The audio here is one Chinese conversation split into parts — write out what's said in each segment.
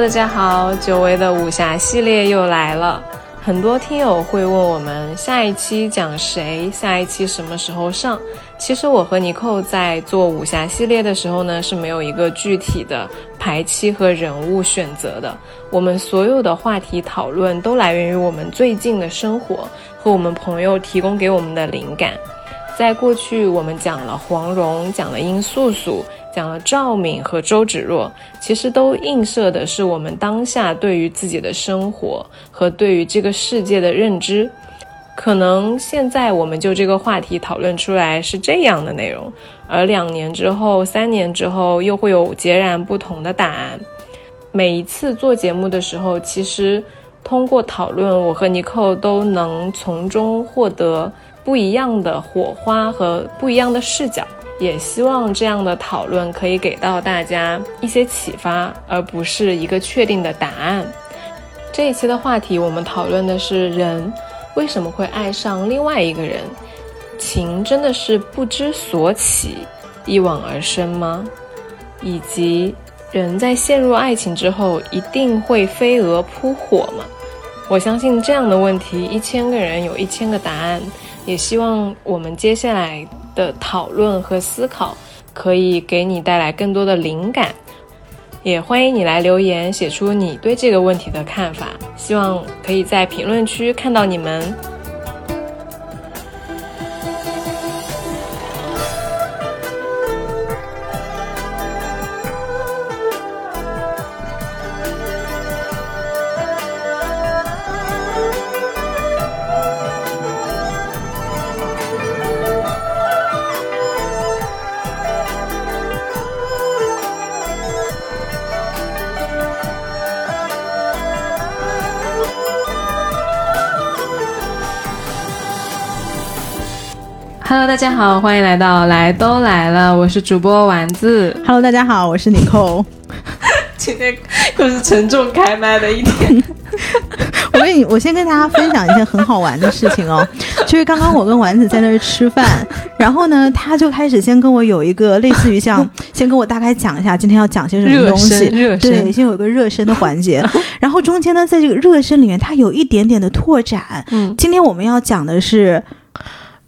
大家好，久违的武侠系列又来了。很多听友会问我们下一期讲谁，下一期什么时候上。其实我和尼寇在做武侠系列的时候呢，是没有一个具体的排期和人物选择的。我们所有的话题讨论都来源于我们最近的生活和我们朋友提供给我们的灵感。在过去，我们讲了黄蓉，讲了殷素素。讲了赵敏和周芷若，其实都映射的是我们当下对于自己的生活和对于这个世界的认知。可能现在我们就这个话题讨论出来是这样的内容，而两年之后、三年之后又会有截然不同的答案。每一次做节目的时候，其实通过讨论，我和尼寇都能从中获得不一样的火花和不一样的视角。也希望这样的讨论可以给到大家一些启发，而不是一个确定的答案。这一期的话题，我们讨论的是人为什么会爱上另外一个人？情真的是不知所起，一往而深吗？以及人在陷入爱情之后，一定会飞蛾扑火吗？我相信这样的问题，一千个人有一千个答案。也希望我们接下来。的讨论和思考，可以给你带来更多的灵感，也欢迎你来留言，写出你对这个问题的看法，希望可以在评论区看到你们。大家好，欢迎来到来都来了，我是主播丸子。Hello，大家好，我是妮蔻。今天又是沉重开麦的一天。我跟你，我先跟大家分享一件很好玩的事情哦，就是刚刚我跟丸子在那儿吃饭，然后呢，他就开始先跟我有一个类似于像，先跟我大概讲一下今天要讲些什么东西，热身，对，先有个热身的环节，然后中间呢，在这个热身里面，它有一点点的拓展。嗯，今天我们要讲的是。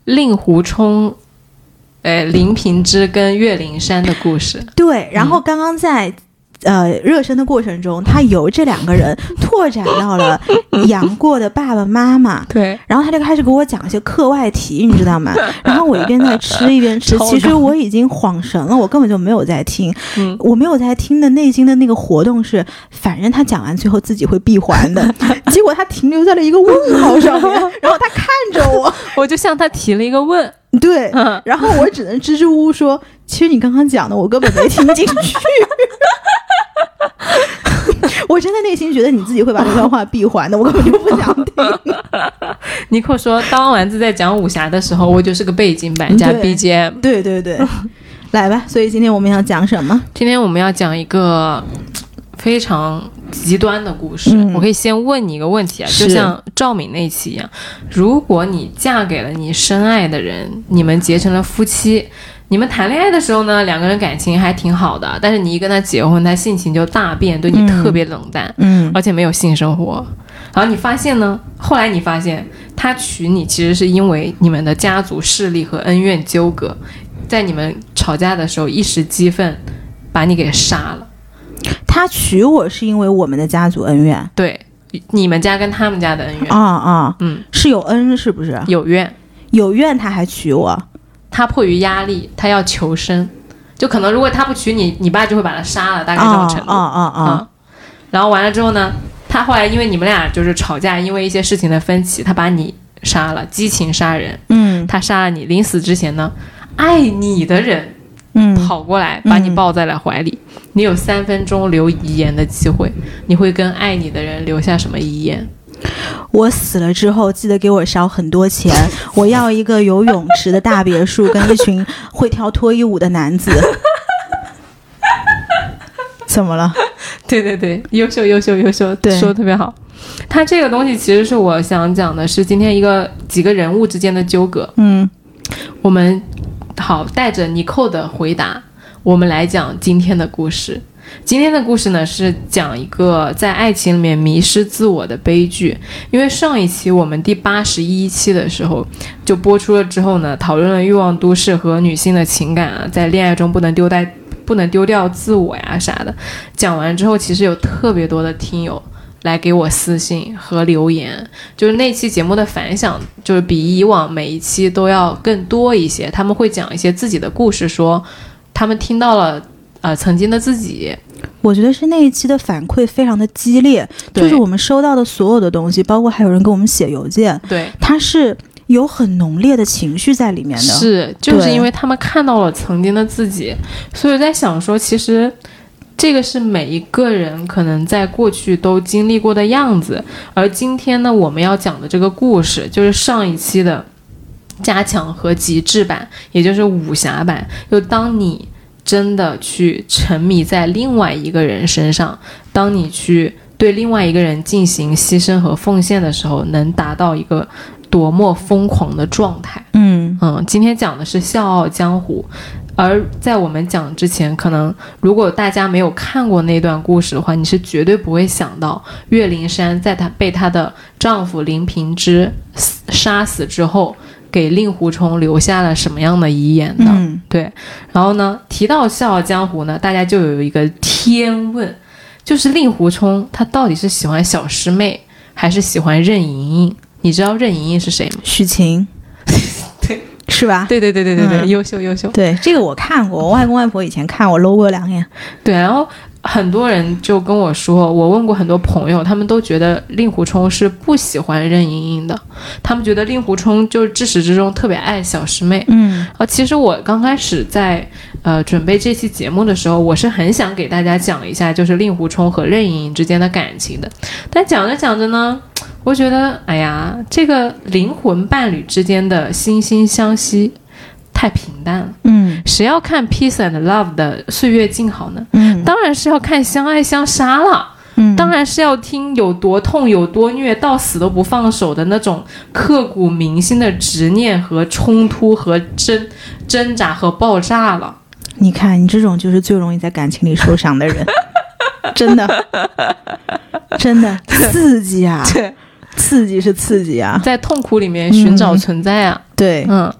令狐冲，呃，林平之跟岳灵珊的故事。对，然后刚刚在。呃，热身的过程中，他由这两个人拓展到了 杨过的爸爸妈妈。对，然后他就开始给我讲一些课外题，你知道吗？然后我一边在吃一边吃，其实我已经恍神了，我根本就没有在听。嗯，我没有在听的内心的那个活动是，反正他讲完最后自己会闭环的。结果他停留在了一个问号上面，然后他看着我，我就向他提了一个问。对，然后我只能支支吾吾说，其实你刚刚讲的我根本没听进去。我真的内心觉得你自己会把这段话闭环的，我根本就不想听。尼克说，当丸子在讲武侠的时候，我就是个背景板加 BGM。对对对，来吧。所以今天我们要讲什么？今天我们要讲一个非常极端的故事。我可以先问你一个问题啊，就像赵敏那期一样，如果你嫁给了你深爱的人，你们结成了夫妻。你们谈恋爱的时候呢，两个人感情还挺好的，但是你一跟他结婚，他性情就大变，对你特别冷淡，嗯，而且没有性生活。然后你发现呢，后来你发现他娶你其实是因为你们的家族势力和恩怨纠葛，在你们吵架的时候一时激愤，把你给杀了。他娶我是因为我们的家族恩怨，对，你们家跟他们家的恩怨。啊啊，嗯，是有恩是不是？有怨，有怨他还娶我。他迫于压力，他要求生，就可能如果他不娶你，你爸就会把他杀了，大概这种程度。啊啊啊！然后完了之后呢，他后来因为你们俩就是吵架，因为一些事情的分歧，他把你杀了，激情杀人。嗯，他杀了你，临死之前呢，爱你的人，嗯，跑过来把你抱在了怀里，你有三分钟留遗言的机会，你会跟爱你的人留下什么遗言？我死了之后，记得给我烧很多钱。我要一个有泳池的大别墅，跟一群会跳脱衣舞的男子。怎么了？对对对，优秀优秀优秀，对，说的特别好。他这个东西其实是我想讲的，是今天一个几个人物之间的纠葛。嗯，我们好带着尼寇的回答，我们来讲今天的故事。今天的故事呢是讲一个在爱情里面迷失自我的悲剧。因为上一期我们第八十一期的时候就播出了之后呢，讨论了欲望都市和女性的情感啊，在恋爱中不能丢带不能丢掉自我呀啥的。讲完之后，其实有特别多的听友。来给我私信和留言，就是那期节目的反响，就是比以往每一期都要更多一些。他们会讲一些自己的故事，说他们听到了呃曾经的自己。我觉得是那一期的反馈非常的激烈，就是我们收到的所有的东西，包括还有人给我们写邮件，对，他是有很浓烈的情绪在里面的。是，就是因为他们看到了曾经的自己，所以在想说，其实。这个是每一个人可能在过去都经历过的样子，而今天呢，我们要讲的这个故事就是上一期的加强和极致版，也就是武侠版。就当你真的去沉迷在另外一个人身上，当你去对另外一个人进行牺牲和奉献的时候，能达到一个多么疯狂的状态。嗯嗯，今天讲的是《笑傲江湖》。而在我们讲之前，可能如果大家没有看过那段故事的话，你是绝对不会想到岳灵珊在她被她的丈夫林平之杀死之后，给令狐冲留下了什么样的遗言呢。嗯，对。然后呢，提到《笑傲江湖》呢，大家就有一个天问，就是令狐冲他到底是喜欢小师妹还是喜欢任盈盈？你知道任盈盈是谁吗？许晴。对是吧？对对对对对对，优秀优秀。对这个我看过，我外公外婆以前看我搂过两眼。对，然后很多人就跟我说，我问过很多朋友，他们都觉得令狐冲是不喜欢任盈盈的，他们觉得令狐冲就是至始至终特别爱小师妹。嗯，啊，其实我刚开始在呃准备这期节目的时候，我是很想给大家讲一下，就是令狐冲和任盈盈之间的感情的，但讲着讲着呢。我觉得，哎呀，这个灵魂伴侣之间的惺惺相惜太平淡了。嗯，谁要看《Peace and Love》的岁月静好呢？嗯，当然是要看相爱相杀了。嗯，当然是要听有多痛、有多虐，到死都不放手的那种刻骨铭心的执念和冲突和挣挣扎和爆炸了。你看，你这种就是最容易在感情里受伤的人，真的，真的刺激啊！对。刺激是刺激啊，在痛苦里面寻找存在啊，对，嗯，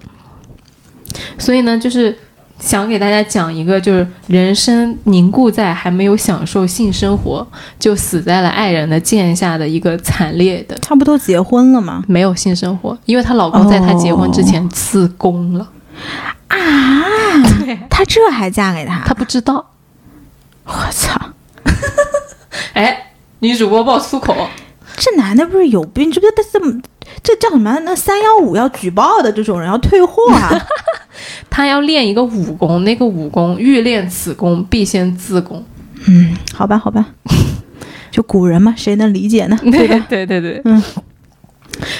所以呢，就是想给大家讲一个，就是人生凝固在还没有享受性生活，就死在了爱人的剑下的一个惨烈的，差不多结婚了吗？没有性生活，因为她老公在她结婚之前自宫了啊，对，她这还嫁给他？她不知道，我操，哎，女主播爆粗口。这男的不是有病？这不这这么这叫什么？那三幺五要举报的这种人要退货啊！他要练一个武功，那个武功欲练此功，必先自宫。嗯，好吧，好吧，就古人嘛，谁能理解呢？对 对对对，嗯。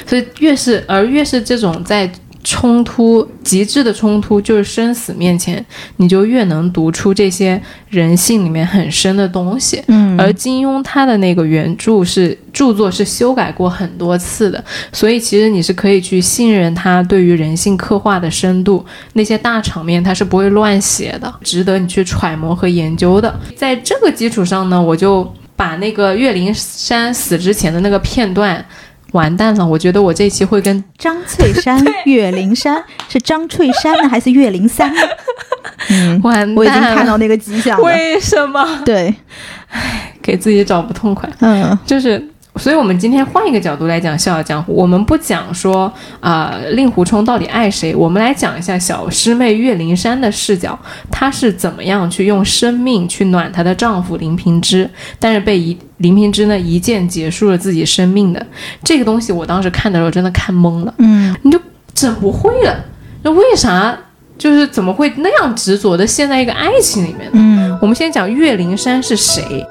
所以越是而越是这种在。冲突极致的冲突就是生死面前，你就越能读出这些人性里面很深的东西。嗯，而金庸他的那个原著是著作是修改过很多次的，所以其实你是可以去信任他对于人性刻画的深度，那些大场面他是不会乱写的，值得你去揣摩和研究的。在这个基础上呢，我就把那个岳灵珊死之前的那个片段。完蛋了！我觉得我这期会跟张翠山、岳灵珊是张翠山呢，还是岳灵珊呢？嗯，完，我已经看到那个迹象了。为什么？对，唉，给自己找不痛快。嗯，就是。所以，我们今天换一个角度来讲《笑傲江湖》，我们不讲说啊令狐冲到底爱谁，我们来讲一下小师妹岳灵珊的视角，她是怎么样去用生命去暖她的丈夫林平之，但是被一林平之呢一剑结束了自己生命的这个东西，我当时看的时候真的看懵了，嗯，你就整不会了，那为啥就是怎么会那样执着的陷在一个爱情里面呢？嗯，我们先讲岳灵珊是谁。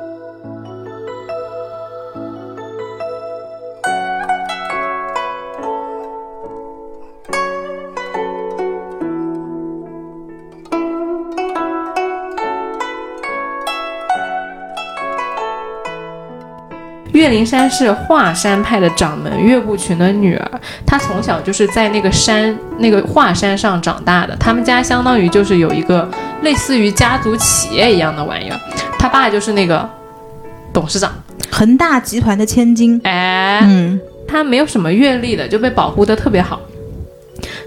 岳灵珊是华山派的掌门岳不群的女儿，她从小就是在那个山那个华山上长大的。他们家相当于就是有一个类似于家族企业一样的玩意儿。他爸就是那个董事长，恒大集团的千金。哎，嗯他没有什么阅历的，就被保护的特别好。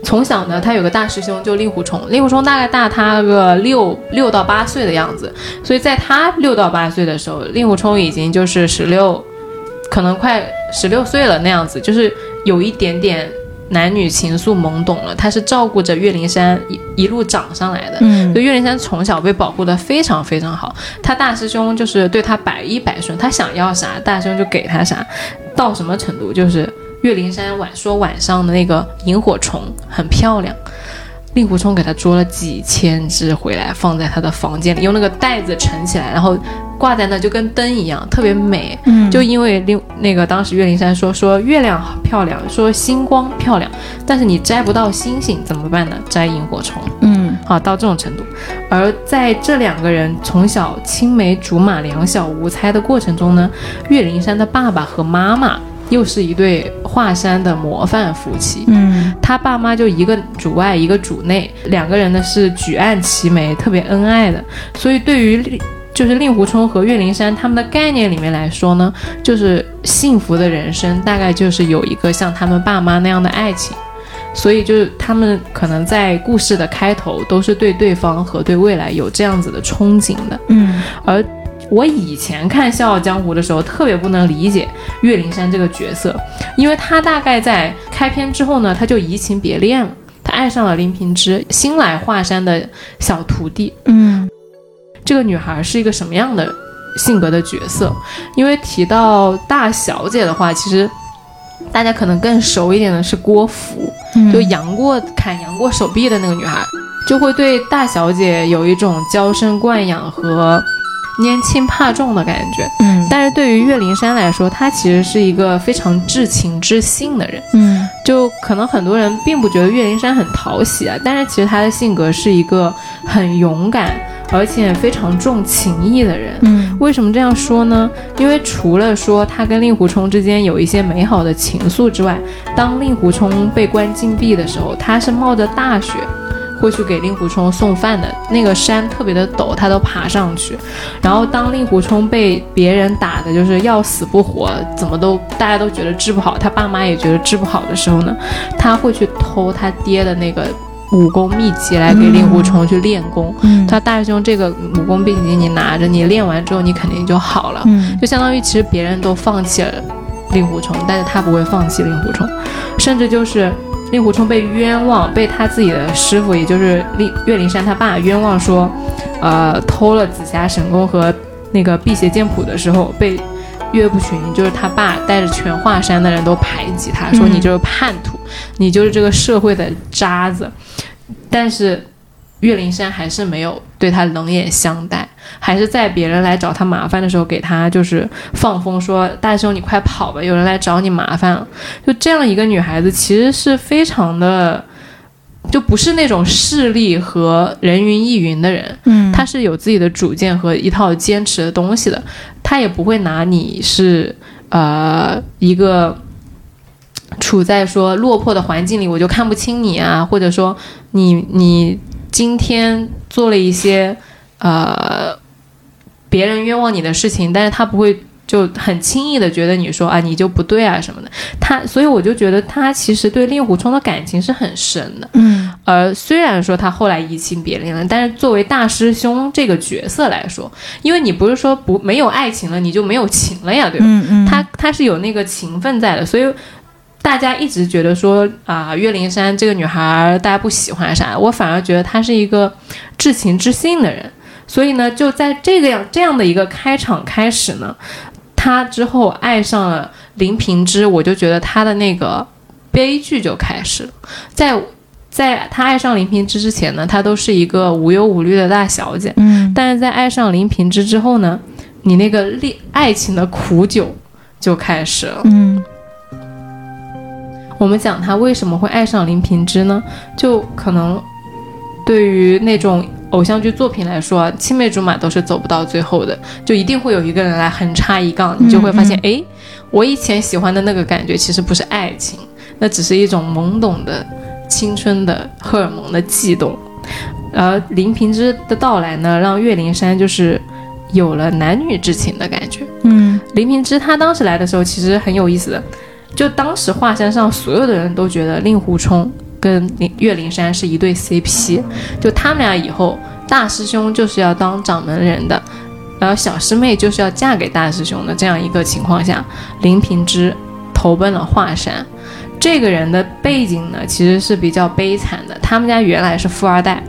从小呢，他有个大师兄，就令狐冲。令狐冲大概大他个六六到八岁的样子，所以在他六到八岁的时候，令狐冲已经就是十六，可能快十六岁了那样子，就是有一点点男女情愫懵懂了。他是照顾着岳灵珊一一路长上来的，嗯就岳灵珊从小被保护的非常非常好，他大师兄就是对他百依百顺，他想要啥，大师兄就给他啥，到什么程度就是岳灵珊晚说晚上的那个萤火虫很漂亮。令狐冲给他捉了几千只回来，放在他的房间里，用那个袋子盛起来，然后挂在那，就跟灯一样，特别美。嗯就因为令那个当时岳灵珊说说月亮好漂亮，说星光漂亮，但是你摘不到星星怎么办呢？摘萤火虫。嗯啊，到这种程度。而在这两个人从小青梅竹马、两小无猜的过程中呢，岳灵珊的爸爸和妈妈又是一对华山的模范夫妻。嗯他爸妈就一个主外，一个主内，两个人呢是举案齐眉，特别恩爱的。所以对于令就是令狐冲和岳灵珊他们的概念里面来说呢，就是幸福的人生大概就是有一个像他们爸妈那样的爱情。所以就是他们可能在故事的开头都是对对方和对未来有这样子的憧憬的。嗯而我以前看《笑傲江湖》的时候，特别不能理解岳灵珊这个角色，因为她大概在开篇之后呢，她就移情别恋了，她爱上了林平之，新来华山的小徒弟。嗯这个女孩是一个什么样的性格的角色？因为提到大小姐的话，其实大家可能更熟一点的是郭芙，嗯，就杨过砍杨过手臂的那个女孩，就会对大小姐有一种娇生惯养和拈轻怕重的感觉。嗯但是对于岳灵珊来说，她其实是一个非常至情至性的人。嗯就可能很多人并不觉得岳灵珊很讨喜啊，但是其实她的性格是一个很勇敢而且非常重情义的人。嗯为什么这样说呢？因为除了说他跟令狐冲之间有一些美好的情愫之外，当令狐冲被关禁闭的时候，他是冒着大雪会去给令狐冲送饭的。那个山特别的陡，他都爬上去。然后当令狐冲被别人打的就是要死不活，怎么都大家都觉得治不好，他爸妈也觉得治不好的时候呢，他会去偷他爹的那个武功秘籍来给令狐冲去练功。嗯他大师兄这个武功秘籍你拿着，你练完之后你肯定就好了，嗯就相当于其实别人都放弃了令狐冲，但是他不会放弃令狐冲，甚至就是令狐冲被冤枉，被他自己的师傅，也就是令岳灵珊他爸冤枉说，呃，偷了紫霞神功和那个辟邪剑谱的时候被。岳不群就是他爸带着全华山的人都排挤他，说嗯你就是叛徒，你就是这个社会的渣子。但是岳灵珊还是没有对他冷眼相待，还是在别人来找他麻烦的时候给他就是放风说：“大师兄，你快跑吧，有人来找你麻烦了。”就这样一个女孩子，其实是非常的，就不是那种势利和人云亦云的人。嗯她是有自己的主见和一套坚持的东西的，她也不会拿你是呃一个处在说落魄的环境里，我就看不清你啊，或者说你你今天做了一些呃别人冤枉你的事情，但是他不会。就很轻易的觉得你说啊你就不对啊什么的，他所以我就觉得他其实对令狐冲的感情是很深的，嗯而虽然说他后来移情别恋了，但是作为大师兄这个角色来说，因为你不是说不没有爱情了，你就没有情了呀，对吧？嗯嗯，他他是有那个情分在的，所以大家一直觉得说啊、岳灵珊这个女孩大家不喜欢啥，我反而觉得她是一个至情至性的人。所以呢，就在这个样这样的一个开场开始呢，他之后爱上了林平之，我就觉得他的那个悲剧就开始了。在在他爱上林平之之前呢，他都是一个无忧无虑的大小姐，嗯但是在爱上林平之之后呢，你那个恋爱情的苦酒就开始了。嗯我们讲他为什么会爱上林平之呢？就可能对于那种偶像剧作品来说啊，青梅竹马都是走不到最后的，就一定会有一个人来横插一杠，你就会发现，哎、我以前喜欢的那个感觉其实不是爱情，那只是一种懵懂的青春的荷尔蒙的悸动。而林平之的到来呢，让岳灵珊就是有了男女之情的感觉。嗯林平之他当时来的时候其实很有意思的，就当时华山上所有的人都觉得令狐冲跟林岳灵珊是一对 CP，就他们俩以后大师兄就是要当掌门人的，然后小师妹就是要嫁给大师兄的这样一个情况下，林平之投奔了华山。这个人的背景呢，其实是比较悲惨的。他们家原来是富二代，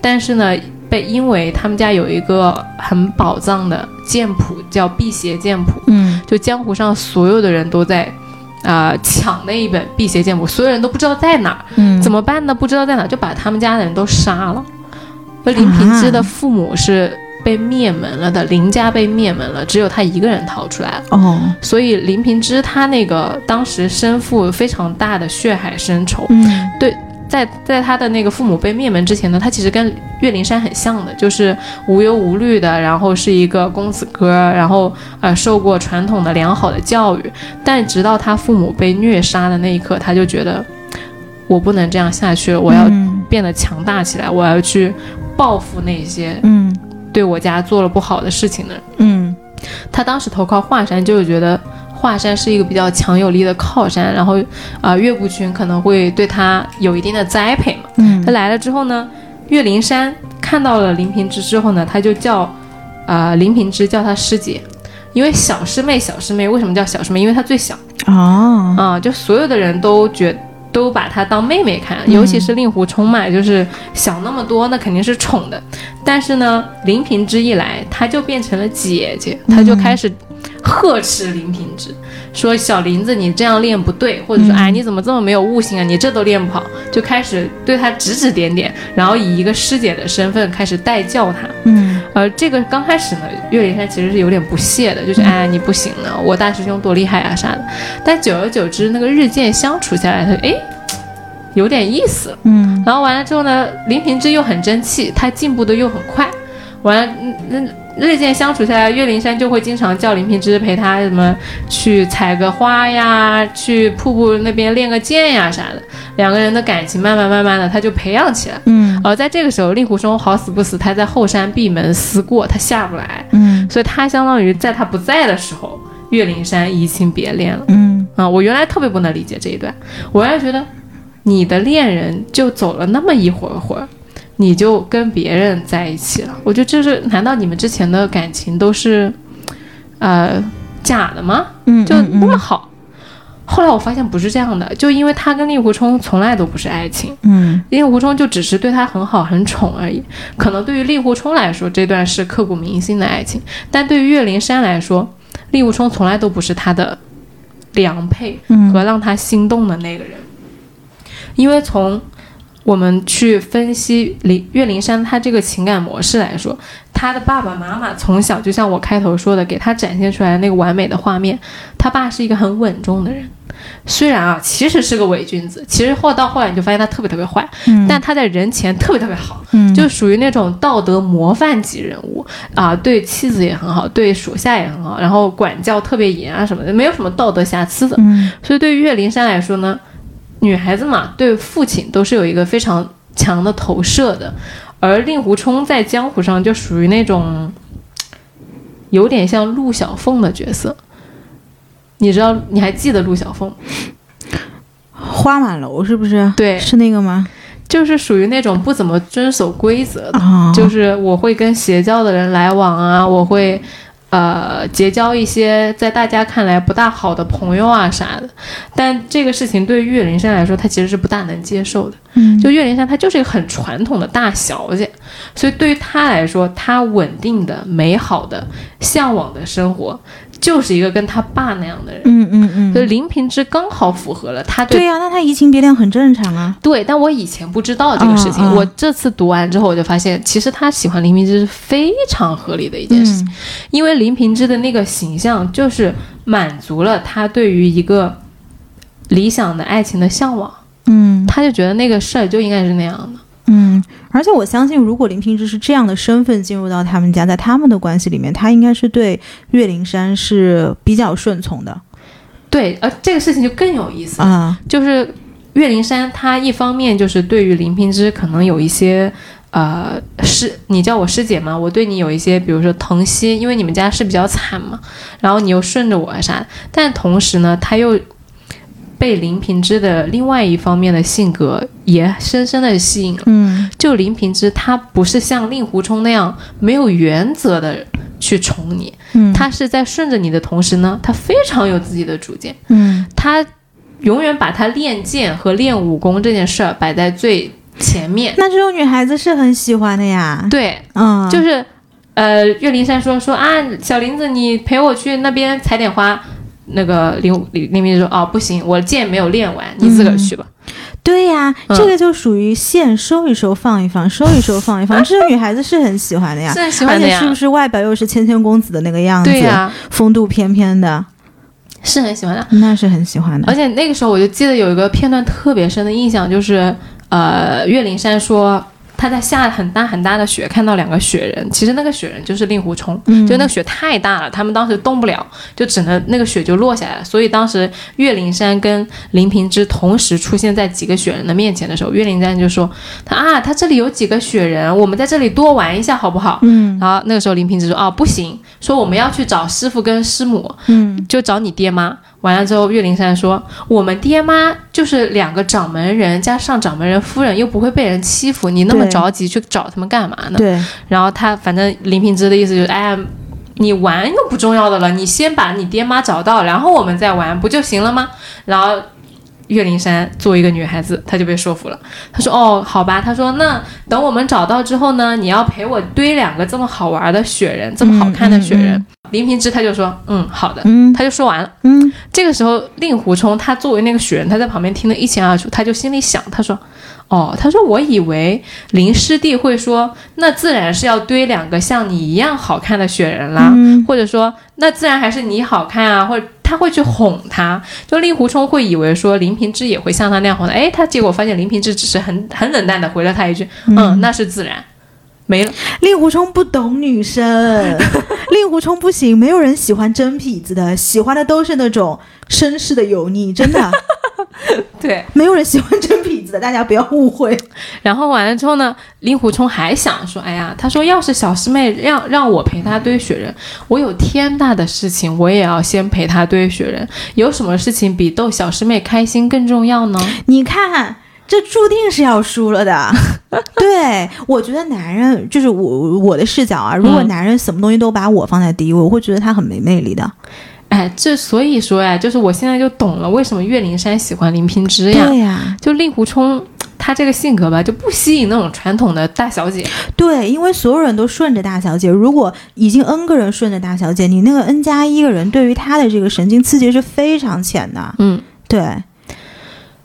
但是呢，被因为他们家有一个很宝藏的剑谱，叫辟邪剑谱，嗯就江湖上所有的人都在啊、抢那一本辟邪剑谱，所有人都不知道在哪儿，嗯，怎么办呢？不知道在哪儿，就把他们家的人都杀了。而林平之的父母是被灭门了的，林家被灭门了，只有他一个人逃出来了。哦，所以林平之他那个当时身负非常大的血海深仇，嗯在在他的那个父母被灭门之前呢，他其实跟岳灵珊很像的，就是无忧无虑的，然后是一个公子哥，然后呃受过传统的良好的教育，但直到他父母被虐杀的那一刻，他就觉得我不能这样下去了，我要嗯。变得强大起来，我要去报复那些嗯。对我家做了不好的事情的人。嗯。他当时投靠华山，就是觉得华山是一个比较强有力的靠山，然后啊、岳不群可能会对他有一定的栽培嘛。嗯他来了之后呢，岳灵珊看到了林平之之后呢，他就叫啊、林平之叫他师姐，因为小师妹小师妹为什么叫小师妹？因为她最小哦，啊、就所有的人都觉。都把她当妹妹看，嗯尤其是令狐冲嘛，就是想那么多，那肯定是宠的。但是呢，林平之一来，她就变成了姐姐，她就开始呵斥林平之，说小林子你这样练不对，或者说嗯哎你怎么这么没有悟性啊，你这都练不好，就开始对他指指点点，然后以一个师姐的身份开始带教他。嗯而这个刚开始呢，岳灵珊其实是有点不屑的，就是哎你不行呢，我大师兄多厉害啊啥的。但久而久之，那个日渐相处下来，他哎有点意思。嗯然后完了之后呢，林平之又很争气，他进步的又很快。完了，嗯嗯，日渐相处下来，岳灵珊就会经常叫林平之陪他什么去采个花呀，去瀑布那边练个剑呀啥的。两个人的感情慢慢慢慢的，他就培养起来。嗯而在这个时候，令狐冲好死不死，他在后山闭门思过，他下不来，嗯所以他相当于在他不在的时候，岳灵珊移情别恋了。嗯啊，我原来特别不能理解这一段，我原来觉得你的恋人就走了那么一会儿会儿，你就跟别人在一起了，我觉得这是难道你们之前的感情都是呃假的吗？嗯，就那么好？后来我发现不是这样的，就因为他跟令狐冲从来都不是爱情，嗯令狐冲就只是对他很好很宠而已。可能对于令狐冲来说，这段是刻骨铭心的爱情，但对于岳灵珊来说，令狐冲从来都不是他的良配嗯和让他心动的那个人。因为从我们去分析林岳灵珊她这个情感模式来说，她的爸爸妈妈从小就像我开头说的，给她展现出来的那个完美的画面，他爸是一个很稳重的人。虽然啊，其实是个伪君子，其实后到后来你就发现他特别特别坏，嗯但他在人前特别特别好，嗯就属于那种道德模范级人物啊，对妻子也很好，对属下也很好，然后管教特别严啊什么的，没有什么道德瑕疵的。嗯所以对于岳灵珊来说呢，女孩子嘛，对父亲都是有一个非常强的投射的，而令狐冲在江湖上就属于那种有点像陆小凤的角色。你知道，你还记得陆小凤？花满楼是不是？对是那个吗？就是属于那种不怎么遵守规则的。啊，就是我会跟邪教的人来往啊，我会呃结交一些在大家看来不大好的朋友啊啥的。但这个事情对于岳灵珊来说，她其实是不大能接受的。嗯就岳灵珊，她就是一个很传统的大小姐，所以对于她来说，她稳定的、美好的、向往的生活，就是一个跟他爸那样的人。嗯嗯嗯，所以林平之刚好符合了他对对呀、那他移情别恋很正常啊。对，但我以前不知道这个事情，我这次读完之后，我就发现，其实他喜欢林平之是非常合理的一件事情，嗯因为林平之的那个形象就是满足了他对于一个理想的爱情的向往，嗯他就觉得那个事儿就应该是那样的。嗯，而且我相信，如果林平之是这样的身份进入到他们家，在他们的关系里面，他应该是对岳灵珊是比较顺从的。对，呃这个事情就更有意思了，啊。就是岳灵珊她一方面就是对于林平之可能有一些呃师，你叫我师姐嘛，我对你有一些，比如说疼惜，因为你们家是比较惨嘛，然后你又顺着我啥，但同时呢，他又被林平之的另外一方面的性格也深深的吸引了。嗯就林平之，他不是像令狐冲那样没有原则的去宠你，嗯，他是在顺着你的同时呢，他非常有自己的主见，嗯他永远把他练剑和练武功这件事儿摆在最前面。那这种女孩子是很喜欢的呀。对，嗯，就是呃，岳灵珊说说啊，小林子，你陪我去那边采点花。那个林林林平之说哦不行，我剑没有练完，你自个儿去吧。对呀，嗯这个就属于线收一收放一放，收一收放一放，这个女孩子是很喜欢的呀。是很喜欢的呀而且是不是外表又是谦谦公子的那个样子，对呀、风度翩翩的，是很喜欢的。那是很喜欢的。而且那个时候我就记得有一个片段特别深的印象，就是呃，岳灵珊说她在下很大很大的雪，看到两个雪人，其实那个雪人就是令狐冲，嗯就那个雪太大了，他们当时动不了，就只能那个雪就落下来了。所以当时岳灵珊跟林平之同时出现在几个雪人的面前的时候，岳灵珊就说：“他啊，他这里有几个雪人，我们在这里多玩一下好不好？”嗯然后那个时候林平之说：“哦，不行，说我们要去找师傅跟师母。”嗯就找你爹妈。完了之后，岳灵珊说：“我们爹妈就是两个掌门人加上掌门人夫人，又不会被人欺负，你那么着急去找他们干嘛呢对，？”然后他反正林平之的意思就是：“哎呀，你玩又不重要的了，你先把你爹妈找到，然后我们再玩不就行了吗？”然后。岳灵珊作为一个女孩子，她就被说服了。她说：“哦，好吧。”她说：“那等我们找到之后呢，你要陪我堆两个这么好玩的雪人，这么好看的雪人。嗯林平之他就说：“嗯，好的。”嗯他就说完了。嗯这个时候，令狐冲他作为那个雪人，他在旁边听得一清二楚，他就心里想，他说：“哦，他说我以为林师弟会说，那自然是要堆两个像你一样好看的雪人啦，嗯或者说那自然还是你好看啊，或者他会去哄他，就令狐冲会以为说林平之也会像他那样哄他，哎，他结果发现林平之只是很很冷淡的回了他一句，嗯，那是自然。”没了，令狐冲不懂女生，令狐冲不行，没有人喜欢真痞子的，喜欢的都是那种绅士的油腻，真的 对，没有人喜欢真痞子的，大家不要误会。然后完了之后呢，令狐冲还想说，哎呀，他说要是小师妹让让我陪她堆雪人，我有天大的事情，我也要先陪她堆雪人。有什么事情比逗小师妹开心更重要呢？你看，这注定是要输了的。对，我觉得男人就是我我的视角啊，如果嗯男人什么东西都把我放在第一位，我会觉得他很没魅力的。哎，这所以说呀，就是我现在就懂了为什么岳灵珊喜欢林平之呀。对呀、就令狐冲他这个性格吧，就不吸引那种传统的大小姐。对，因为所有人都顺着大小姐，如果已经 n 个人顺着大小姐，你那个 n 加一个人对于他的这个神经刺激是非常浅的。嗯，对，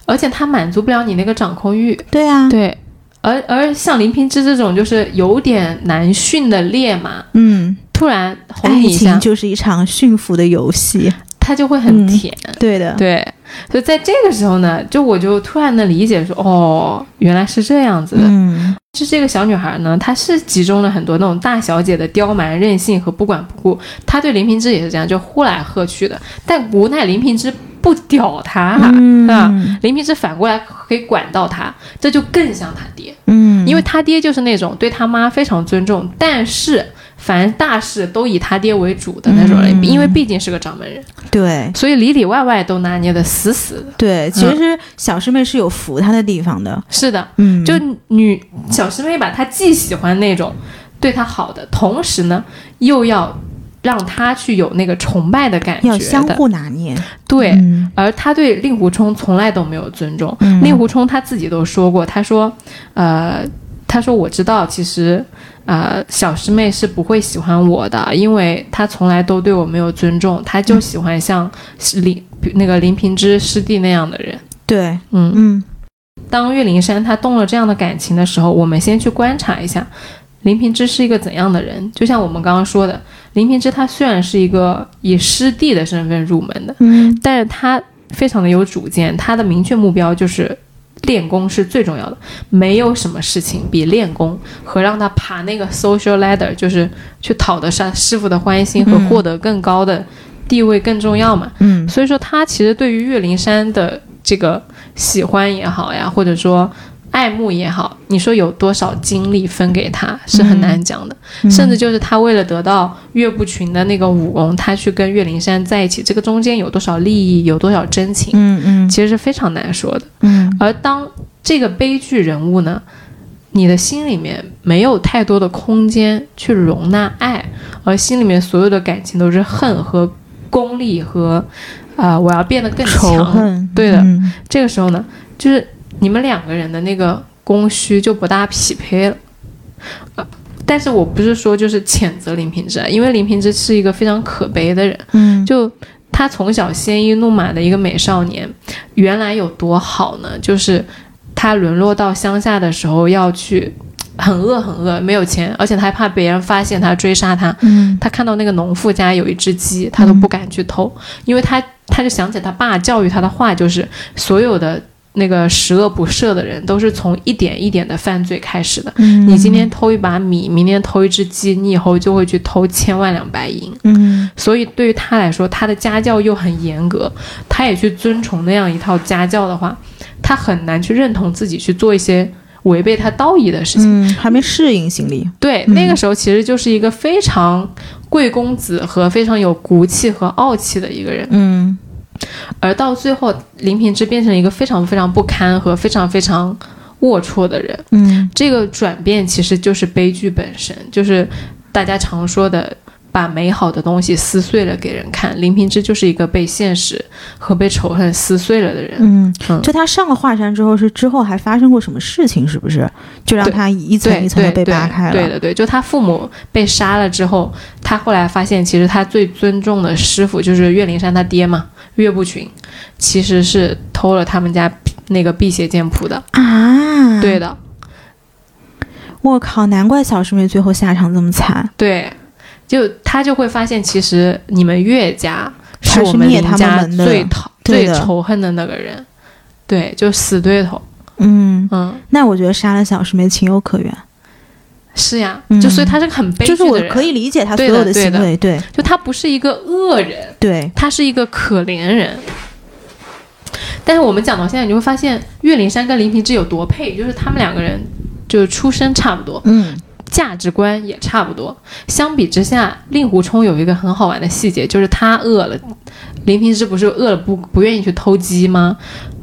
而且他满足不了你那个掌控欲。对啊，对，而而像林平之这种就是有点难驯的烈马，嗯，突然哄爱你一下情，就是一场驯服的游戏。他就会很嗯甜。对的，对，所以在这个时候呢，就我就突然的理解说，哦，原来是这样子的。嗯，就这个小女孩呢，她是集中了很多那种大小姐的刁蛮、任性和不管不顾。她对林平之也是这样，就呼来喝去的。但无奈林平之不屌她，嗯啊，林平之反过来可以管到她，这就更像他爹。嗯，因为他爹就是那种对他妈非常尊重，但是凡大事都以他爹为主的那种人，嗯。因为毕竟是个掌门人，对。所以里里外外都拿捏的死死的。对，其实小师妹是有服他的地方的。是的，嗯，就女小师妹吧，她既喜欢那种对她好的，同时呢又要让她去有那个崇拜的感觉的，要相互拿捏。对。嗯。而他对令狐冲从来都没有尊重，嗯。令狐冲他自己都说过，他说，呃，他说我知道，其实，呃，小师妹是不会喜欢我的，因为她从来都对我没有尊重，她就喜欢像林那个林平之师弟那样的人。对，嗯，嗯当岳灵珊她动了这样的感情的时候，我们先去观察一下林平之是一个怎样的人。就像我们刚刚说的，林平之他虽然是一个以师弟的身份入门的，嗯但是他非常的有主见，他的明确目标就是练功是最重要的，没有什么事情比练功和让他爬那个 social ladder，就是去讨得上师傅的欢心和嗯获得更高的地位更重要嘛。嗯所以说，他其实对于岳灵珊的这个喜欢也好呀，或者说爱慕也好，你说有多少精力分给他是很难讲的，甚至就是他为了得到岳不群的那个武功，他去跟岳灵珊在一起，这个中间有多少利益，有多少真情，嗯嗯。其实是非常难说的。嗯。而当这个悲剧人物呢，你的心里面没有太多的空间去容纳爱，而心里面所有的感情都是恨和功利和，啊、我要变得更仇强。恨，对的。嗯。这个时候呢，就是你们两个人的那个供需就不大匹配了。呃，但是我不是说就是谴责林平之啊，因为林平之是一个非常可悲的人。嗯就他从小鲜衣怒马的一个美少年，原来有多好呢？就是他沦落到乡下的时候，要去很饿很饿，没有钱，而且他还怕别人发现他追杀他。嗯他看到那个农妇家有一只鸡，他都不敢去偷，因为他他就想起他爸教育他的话，就是所有的那个十恶不赦的人，都是从一点一点的犯罪开始的。嗯，你今天偷一把米，明天偷一只鸡，你以后就会去偷千万两白银。嗯所以对于他来说，他的家教又很严格，他也去遵从那样一套家教的话，他很难去认同自己去做一些违背他道义的事情。嗯，还没适应心理，对，嗯那个时候其实就是一个非常贵公子和非常有骨气和傲气的一个人，嗯而到最后，林平之变成一个非常非常不堪和非常非常龌龊的人。嗯这个转变其实就是悲剧本身，就是大家常说的把美好的东西撕碎了给人看。林平之就是一个被现实和被仇恨撕碎了的人。嗯嗯，就他上了华山之后，是之后还发生过什么事情？是不是就让他一层一层的被扒开了？对的对，就他父母被杀了之后，他后来发现，其实他最尊重的师傅就是岳灵珊他爹嘛，岳不群，其实是偷了他们家那个辟邪剑谱的。啊，对，的，我靠，难怪小师妹最后下场这么惨。对，就他就会发现，其实你们岳家是我们是灭他们林家最讨最仇恨的那个人，对，就死对头。嗯，嗯，那我觉得杀了小师妹情有可原，是呀，嗯就所以他是个很悲剧的人，就是我可以理解他所有的行为，对就他不是一个恶人，对，他是一个可怜人。但是我们讲到现在，你会发现岳灵珊跟林平之有多配，就是他们两个人就是出身差不多，嗯价值观也差不多。相比之下，令狐冲有一个很好玩的细节，就是他饿了，林平之不是饿了不不愿意去偷鸡吗？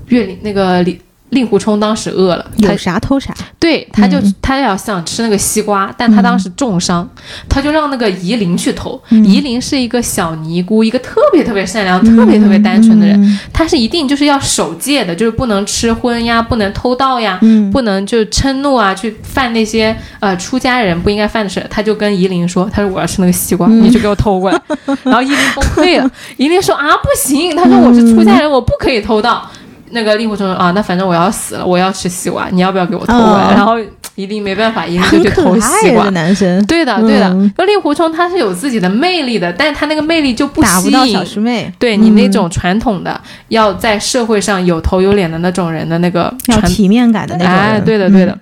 岳灵那个令令狐冲当时饿了，他有啥偷啥，对，他就、嗯他要想吃那个西瓜，但他当时重伤，他就让那个夷陵去偷。嗯夷陵是一个小尼姑，一个特别特别善良、特别特别单纯的人，嗯他是一定就是要守戒的，就是不能吃荤呀，不能偷盗呀。嗯，不能就嗔怒啊，去犯那些呃出家人不应该犯的事。他就跟夷陵说：“他说我要吃那个西瓜，嗯你去给我偷过来。”然后夷陵崩溃了。夷陵说：“啊，不行！他说我是出家人，我不可以偷盗。”那个令狐冲说：“啊，那反正我要死了，我要吃西瓜，你要不要给我偷过来？”哦然后一定没办法，一定就去偷西瓜。男生，对的，对的。嗯那令狐冲他是有自己的魅力的，但是他那个魅力就不吸引打不到小师妹，对你那嗯种传统的、要在社会上有头有脸的那种人的那个要体面感的那种人，哎，对的，对的。嗯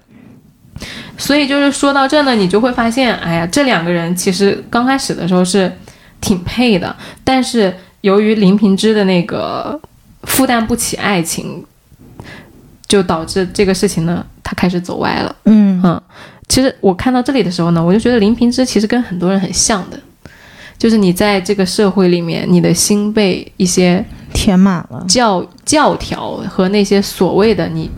所以就是说到这呢，你就会发现，哎呀，这两个人其实刚开始的时候是挺配的，但是由于林平之的那个负担不起爱情，就导致这个事情呢，他开始走歪了。嗯嗯，其实我看到这里的时候呢，我就觉得林平之其实跟很多人很像的，就是你在这个社会里面，你的心被一些填满了，教教条和那些所谓的你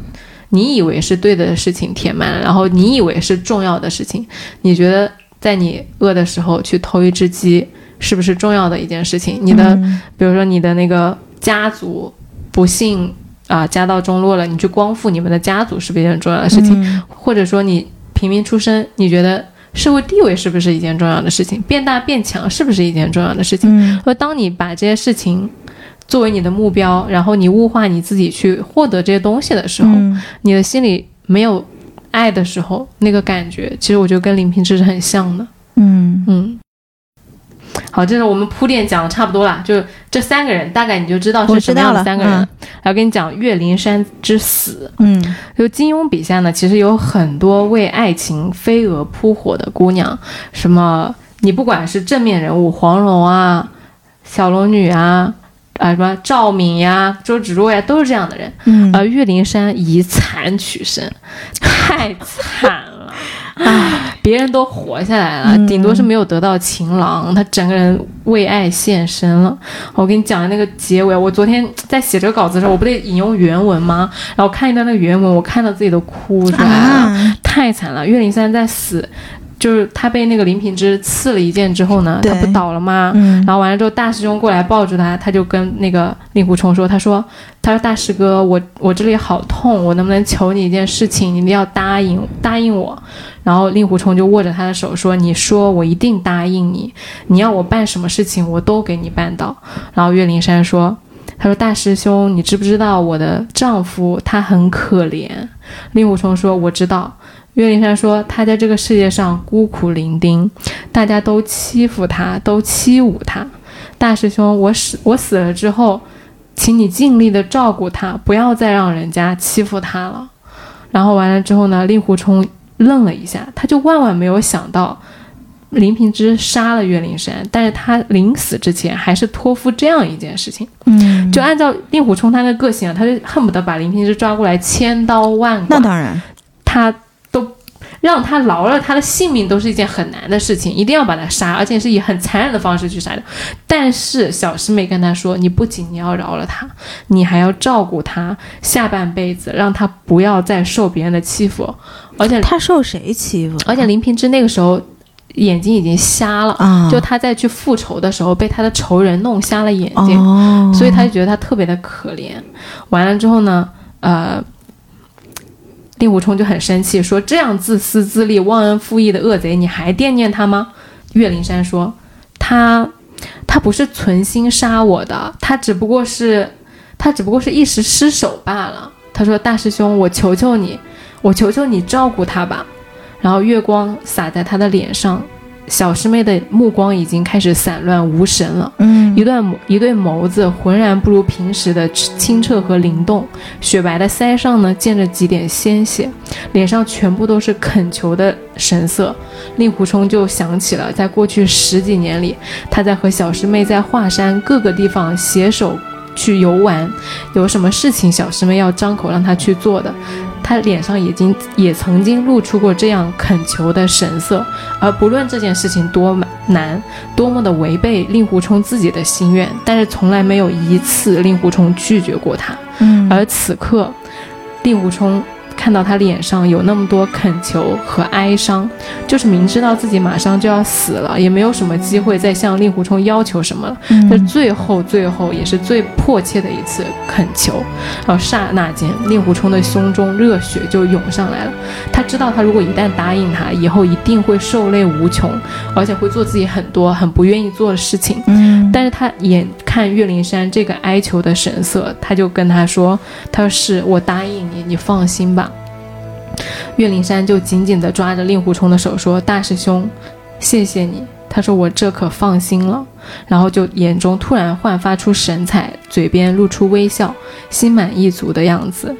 你以为是对的事情填满了，然后你以为是重要的事情，你觉得在你饿的时候去偷一只鸡是不是重要的一件事情？你的、嗯比如说你的那个家族不幸啊、家道中落了，你去光复你们的家族是不是一件重要的事情？嗯或者说你平民出身，你觉得社会地位是不是一件重要的事情？变大变强是不是一件重要的事情？嗯而当你把这些事情作为你的目标，然后你物化你自己去获得这些东西的时候，嗯你的心里没有爱的时候，那个感觉，其实我觉得跟林平之是很像的。嗯嗯，好，这是我们铺垫讲的差不多了，就这三个人，大概你就知道是什么样的三个人。嗯然后跟你讲岳灵珊之死，嗯就金庸笔下呢，其实有很多为爱情飞蛾扑火的姑娘，什么你不管是正面人物黄蓉啊、小龙女啊、啊什么赵敏呀、周芷若呀，都是这样的人。嗯而岳灵珊以惨取胜，太惨了。唉，别人都活下来了，嗯顶多是没有得到情郎，他整个人为爱献身了。我跟你讲那个结尾，我昨天在写这个稿子的时候，我不得引用原文吗？然后看一段那个原文，我看到自己都哭出来了，啊，太惨了。岳灵珊在死，就是他被那个林平之刺了一剑之后呢，他不倒了吗？嗯然后完了之后，大师兄过来抱住他，他就跟那个令狐冲说：“他说，他说大师哥，我我这里好痛，我能不能求你一件事情？你一定要答应答应我。”然后令狐冲就握着他的手说：“你说，我一定答应你。你要我办什么事情，我都给你办到。”然后岳灵珊说：“他说大师兄，你知不知道我的丈夫他很可怜？”令狐冲说：“我知道。”岳灵珊说：“他在这个世界上孤苦伶仃，大家都欺负他，都欺侮他。大师兄，我死我死了之后，请你尽力的照顾他，不要再让人家欺负他了。”然后完了之后呢，令狐冲愣了一下，他就万万没有想到。林平之杀了岳灵珊，但是他临死之前还是托付这样一件事情。嗯，就按照令狐冲他的个性啊，他就恨不得把林平之抓过来千刀万剐。那当然，他都让他饶了他的性命都是一件很难的事情，一定要把他杀，而且是以很残忍的方式去杀掉。但是小师妹跟他说，你不仅你要饶了他，你还要照顾他下半辈子，让他不要再受别人的欺负。而且他受谁欺负？而且林平之那个时候眼睛已经瞎了，啊，就他在去复仇的时候被他的仇人弄瞎了眼睛。哦，所以他就觉得他特别的可怜。完了之后呢，呃，令狐冲就很生气，说：“这样自私自利、忘恩负义的恶贼，你还惦念他吗？”岳灵珊说：“他他不是存心杀我的，他只不过是他只不过是一时失手罢了。”他说：“大师兄，我求求你，我求求你照顾他吧。”然后月光洒在他的脸上，小师妹的目光已经开始散乱无神了。嗯一段一对眸子浑然不如平时的清澈和灵动，雪白的腮上呢溅着几点鲜血，脸上全部都是恳求的神色。令狐冲就想起了在过去十几年里，他在和小师妹在华山各个地方携手去游玩，有什么事情小师妹要张口让他去做的。他脸上已经也曾经露出过这样恳求的神色，而不论这件事情多么难，多么的违背令狐冲自己的心愿，但是从来没有一次令狐冲拒绝过他。嗯，而此刻，令狐冲看到他脸上有那么多恳求和哀伤，就是明知道自己马上就要死了，也没有什么机会再向令狐冲要求什么了。嗯这最后最后也是最迫切的一次恳求，然后刹那间，令狐冲的胸中热血就涌上来了。他知道，他如果一旦答应他，以后一定会受累无穷，而且会做自己很多很不愿意做的事情。嗯，但是他眼看岳灵珊这个哀求的神色，他就跟他说：“他说是我答应你，你放心吧。”岳灵珊就紧紧地抓着令狐冲的手说：“大师兄，谢谢你。”他说：“我这可放心了。”然后就眼中突然焕发出神采，嘴边露出微笑，心满意足的样子。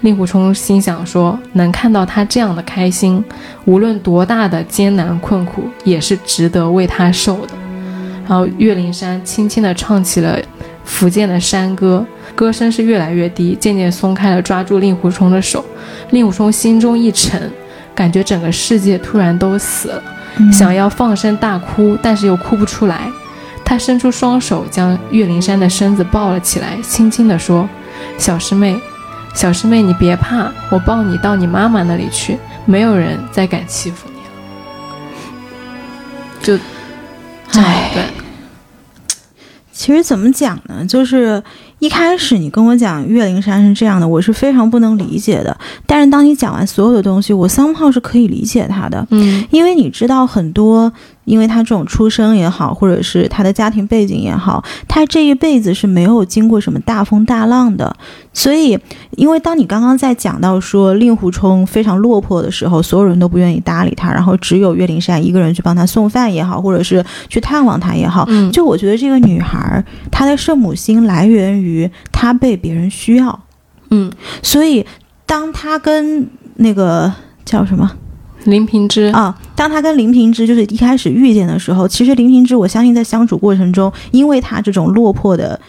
令狐冲心想说：“能看到他这样的开心，无论多大的艰难困苦，也是值得为他受的。”然后岳灵珊轻轻地唱起了福建的山歌，歌声是越来越低，渐渐松开了抓住令狐冲的手。令狐冲心中一沉，感觉整个世界突然都死了，嗯想要放声大哭，但是又哭不出来。他伸出双手将岳灵珊的身子抱了起来，轻轻地说：“小师妹，小师妹，你别怕，我抱你到你妈妈那里去，没有人再敢欺负你了。”就这么一段。其实怎么讲呢？就是一开始你跟我讲岳灵珊是这样的，我是非常不能理解的。但是当你讲完所有的东西，我 somehow 是可以理解他的，嗯因为你知道很多，因为他这种出生也好，或者是他的家庭背景也好，他这一辈子是没有经过什么大风大浪的。所以，因为当你刚刚在讲到说令狐冲非常落魄的时候，所有人都不愿意搭理他，然后只有岳灵珊一个人去帮他送饭也好，或者是去探望他也好，嗯，就我觉得这个女孩儿她的圣母心来源于她被别人需要，嗯，所以当她跟那个叫什么林平之，啊，当他跟林平之就是一开始遇见的时候，其实林平之我相信在相处过程中，因为他这种落魄的。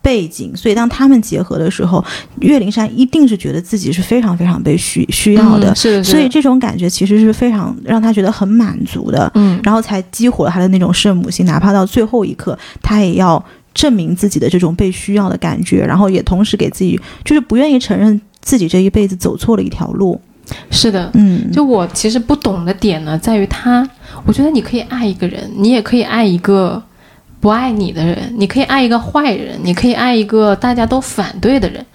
背景，所以当他们结合的时候，岳灵珊一定是觉得自己是非常非常被需需要的，是的，所以这种感觉其实是非常让他觉得很满足的，嗯，然后才激活了他的那种圣母心，哪怕到最后一刻，他也要证明自己的这种被需要的感觉，然后也同时给自己就是不愿意承认自己这一辈子走错了一条路。是的，嗯，就我其实不懂的点呢，在于他，我觉得你可以爱一个人，你也可以爱一个。不爱你的人，你可以爱一个坏人，你可以爱一个大家都反对的人，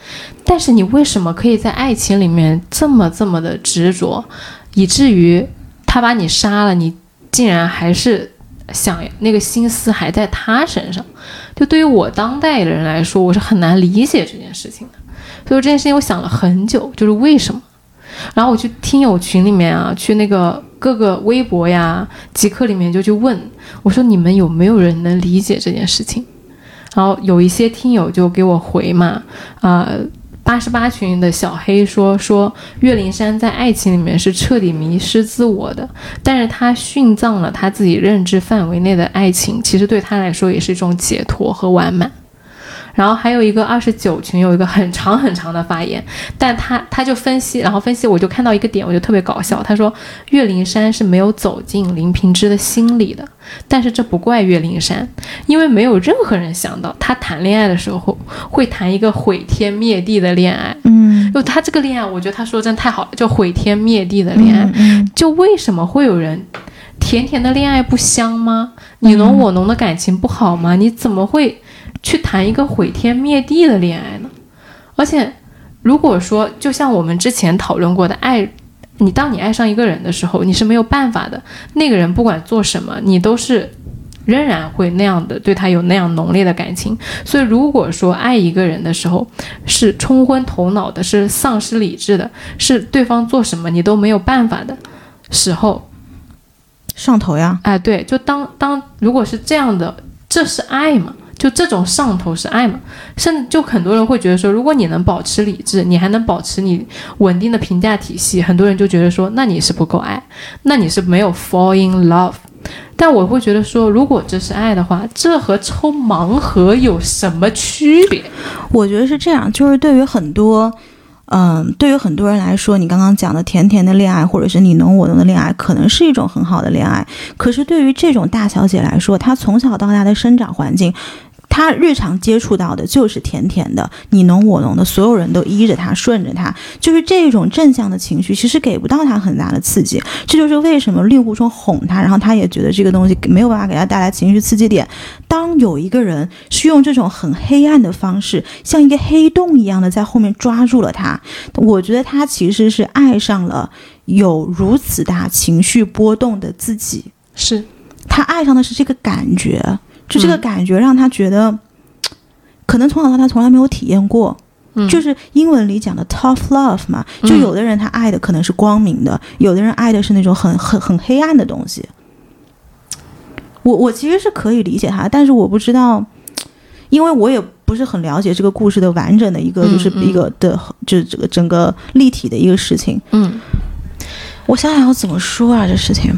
但是你为什么可以在爱情里面这么这么的执着，以至于他把你杀了，你竟然还是想那个心思还在他身上？就对于我当代的人来说，我是很难理解这件事情的。所以这件事情我想了很久，就是为什么？然后我去听友群里面啊，去那个。各个微博呀、极客里面就去问我说：“你们有没有人能理解这件事情？”然后有一些听友就给我回嘛，啊，八十八群的小黑说说岳灵珊在爱情里面是彻底迷失自我的，但是他殉葬了他自己认知范围内的爱情，其实对他来说也是一种解脱和完满。然后还有一个二十九群有一个很长很长的发言，但他他就分析，然后分析我就看到一个点，我就特别搞笑。他说岳灵珊是没有走进林平之的心里的，但是这不怪岳灵珊，因为没有任何人想到他谈恋爱的时候会谈一个毁天灭地的恋爱。嗯，就他这个恋爱，我觉得他说真太好了，就毁天灭地的恋爱。就为什么会有人甜甜的恋爱不香吗？你侬我侬的感情不好吗？你怎么会？去谈一个毁天灭地的恋爱呢？而且，如果说就像我们之前讨论过的，爱你，当你爱上一个人的时候，你是没有办法的。那个人不管做什么，你都是仍然会那样的对他有那样浓烈的感情。所以，如果说爱一个人的时候是冲昏头脑的，是丧失理智的，是对方做什么你都没有办法的时候，上头呀！哎，对，就当当如果是这样的，这是爱吗？就这种上头是爱嘛？甚至就很多人会觉得说，如果你能保持理智，你还能保持你稳定的评价体系，很多人就觉得说，那你是不够爱，那你是没有 fall in love。但我会觉得说，如果这是爱的话，这和抽盲盒有什么区别？我觉得是这样，就是对于很多。嗯，对于很多人来说，你刚刚讲的甜甜的恋爱，或者是你侬我侬的恋爱，可能是一种很好的恋爱。可是对于这种大小姐来说，她从小到大的生长环境。他日常接触到的就是甜甜的，你侬我侬的，所有人都依着他，顺着他，就是这种正向的情绪，其实给不到他很大的刺激。这就是为什么令狐冲哄他，然后他也觉得这个东西没有办法给他带来情绪刺激点。当有一个人是用这种很黑暗的方式，像一个黑洞一样的在后面抓住了他，我觉得他其实是爱上了有如此大情绪波动的自己，是他爱上的是这个感觉。就这个感觉让他觉得，可能从小到大从来没有体验过，就是英文里讲的 tough love 嘛。就有的人他爱的可能是光明的，有的人爱的是那种很很很黑暗的东西。我我其实是可以理解他，但是我不知道，因为我也不是很了解这个故事的完整的一个，就是一个的，就是这个整个立体的一个事情。嗯，我想想要怎么说啊，这事情。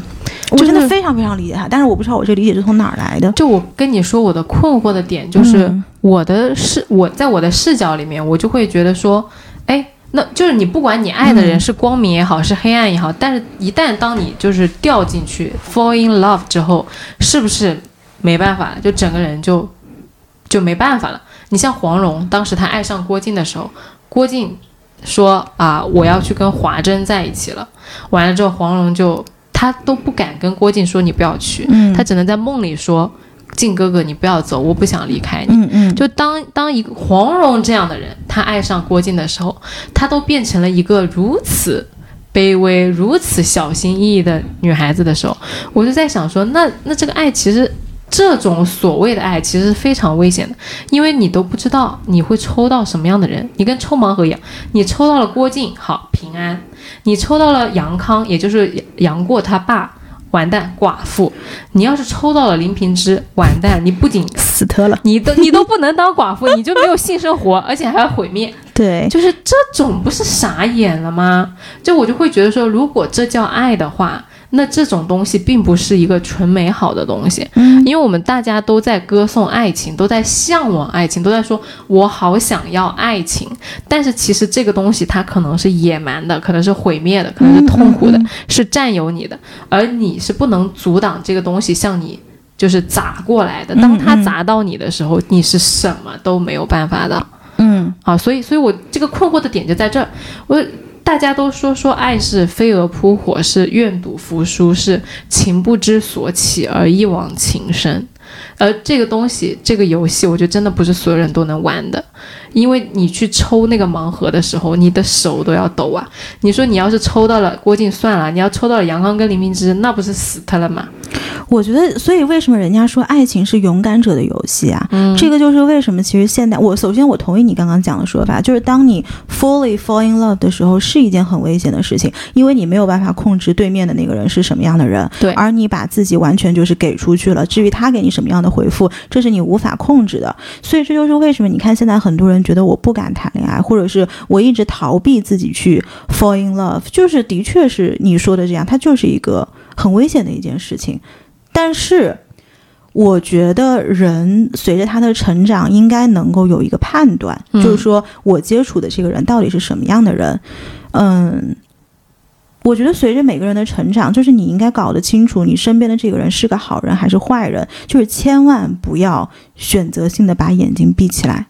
我真的非常非常理解他，但是我不知道我这理解是从哪儿来的。就我跟你说，我的困惑的点就是我的视我在我的视角里面，我就会觉得说，哎，那就是你不管你爱的人是光明也好，是黑暗也好，但是一旦当你就是掉进去 fall in love 之后，是不是没办法，就整个人就就没办法了？你像黄蓉，当时她爱上郭靖的时候，郭靖说啊，我要去跟华珍在一起了，完了之后黄蓉就。她都不敢跟郭靖说你不要去，她只能在梦里说：“靖哥哥，你不要走，我不想离开你。”嗯嗯，就当当一个黄蓉这样的人，她爱上郭靖的时候，她都变成了一个如此卑微、如此小心翼翼的女孩子的时候，我就在想说，那那这个爱其实。这种所谓的爱其实是非常危险的，因为你都不知道你会抽到什么样的人，你跟抽盲盒一样，你抽到了郭靖，好平安；你抽到了杨康，也就是杨过他爸，完蛋寡妇；你要是抽到了林平之，完蛋，你不仅死特了，你都你都不能当寡妇，你就没有性生活，而且还要毁灭。对，就是这种不是傻眼了吗？就我就会觉得说，如果这叫爱的话。那这种东西并不是一个纯美好的东西，嗯因为我们大家都在歌颂爱情，都在向往爱情，都在说我好想要爱情，但是其实这个东西它可能是野蛮的，可能是毁灭的，可能是痛苦的，嗯嗯是占有你的，而你是不能阻挡这个东西向你。就是砸过来的，当它砸到你的时候，你是什么都没有办法的。嗯啊，所以，所以我这个困惑的点就在这儿。我大家都说说爱是飞蛾扑火，是愿赌服输，是情不知所起而一往情深。而这个东西，这个游戏，我觉得真的不是所有人都能玩的，因为你去抽那个盲盒的时候，你的手都要抖啊。你说你要是抽到了郭靖算了，你要抽到了杨康跟林明之，那不是死他了吗？我觉得，所以为什么人家说爱情是勇敢者的游戏啊？嗯这个就是为什么其实现代，我首先我同意你刚刚讲的说法，就是当你 fully fall in love 的时候，是一件很危险的事情，因为你没有办法控制对面的那个人是什么样的人，对而你把自己完全就是给出去了，至于他给你什么样的回复，这是你无法控制的。所以这就是为什么你看现在很多人觉得我不敢谈恋爱，或者是我一直逃避自己去 fall in love，就是的确是你说的这样，它就是一个很危险的一件事情。但是，我觉得人随着他的成长，应该能够有一个判断，嗯就是说我接触的这个人到底是什么样的人。嗯，我觉得随着每个人的成长，就是你应该搞得清楚，你身边的这个人是个好人还是坏人，就是千万不要选择性的把眼睛闭起来。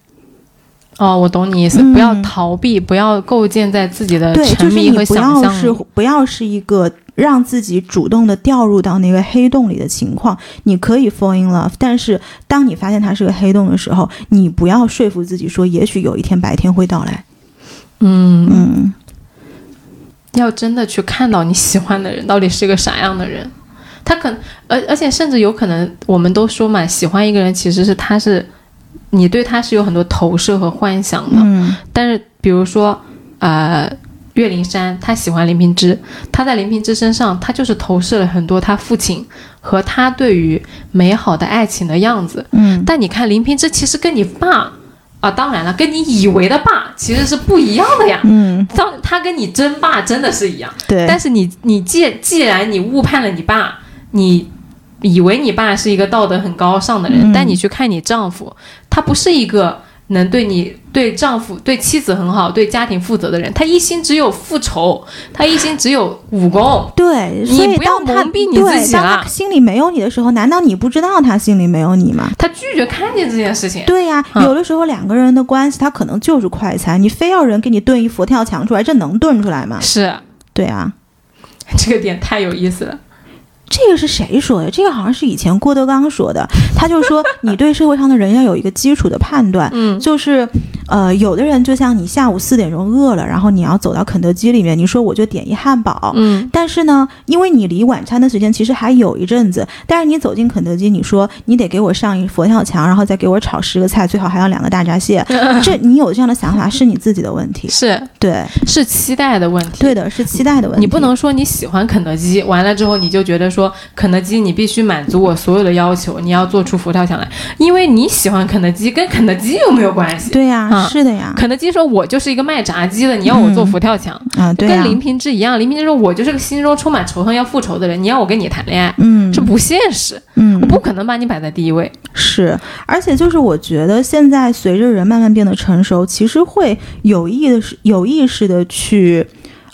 哦，我懂你意思，嗯不要逃避，不要构建在自己的对，沉就是你不要是。不要是一个让自己主动的掉入到那个黑洞里的情况。你可以 fall in love，但是当你发现它是个黑洞的时候，你不要说服自己说，也许有一天白天会到来。嗯嗯，要真的去看到你喜欢的人到底是个啥样的人，他可能，而而且甚至有可能，我们都说嘛，喜欢一个人其实是他是，你对他是有很多投射和幻想的。嗯但是比如说，呃，岳灵珊他喜欢林平之，他在林平之身上，他就是投射了很多他父亲和他对于美好的爱情的样子。嗯，但你看林平之其实跟你爸啊，当然了，跟你以为的爸其实是不一样的呀。嗯，当他跟你真爸真的是一样，对，但是你你既既然你误判了你爸，你以为你爸是一个道德很高尚的人，嗯但你去看你丈夫，他不是一个能对你、对丈夫、对妻子很好、对家庭负责的人，他一心只有复仇，他一心只有武功。对，你所以不要当他蒙蔽你自己啦他心里没有你的时候，难道你不知道他心里没有你吗？他拒绝看见这件事情，对呀、嗯有的时候两个人的关系，他可能就是快餐，你非要人给你炖一佛跳墙出来，这能炖出来吗？是对啊，这个点太有意思了。这个是谁说的？这个好像是以前郭德纲说的。他就说，你对社会上的人要有一个基础的判断，嗯就是，呃，有的人就像你下午四点钟饿了，然后你要走到肯德基里面，你说我就点一汉堡，嗯但是呢，因为你离晚餐的时间其实还有一阵子，但是你走进肯德基，你说你得给我上一佛跳墙，然后再给我炒十个菜，最好还要两个大闸蟹，这你有这样的想法是你自己的问题。是 对，是期待的问题。对的，是期待的问题。你不能说你喜欢肯德基，完了之后你就觉得说肯德基你必须满足我所有的要求，你要做出佛跳墙来，因为你喜欢肯德基，跟肯德基又没有关系。对呀、啊是的呀，肯德基说我就是一个卖炸鸡的，你要我做佛跳墙，啊，对呀、跟林平之一样。林平之说我就是个心中充满仇恨要复仇的人，你要我跟你谈恋爱，嗯，这不现实，嗯我不可能把你摆在第一位。是，而且就是我觉得现在随着人慢慢变得成熟，其实会有意的是有意识的去。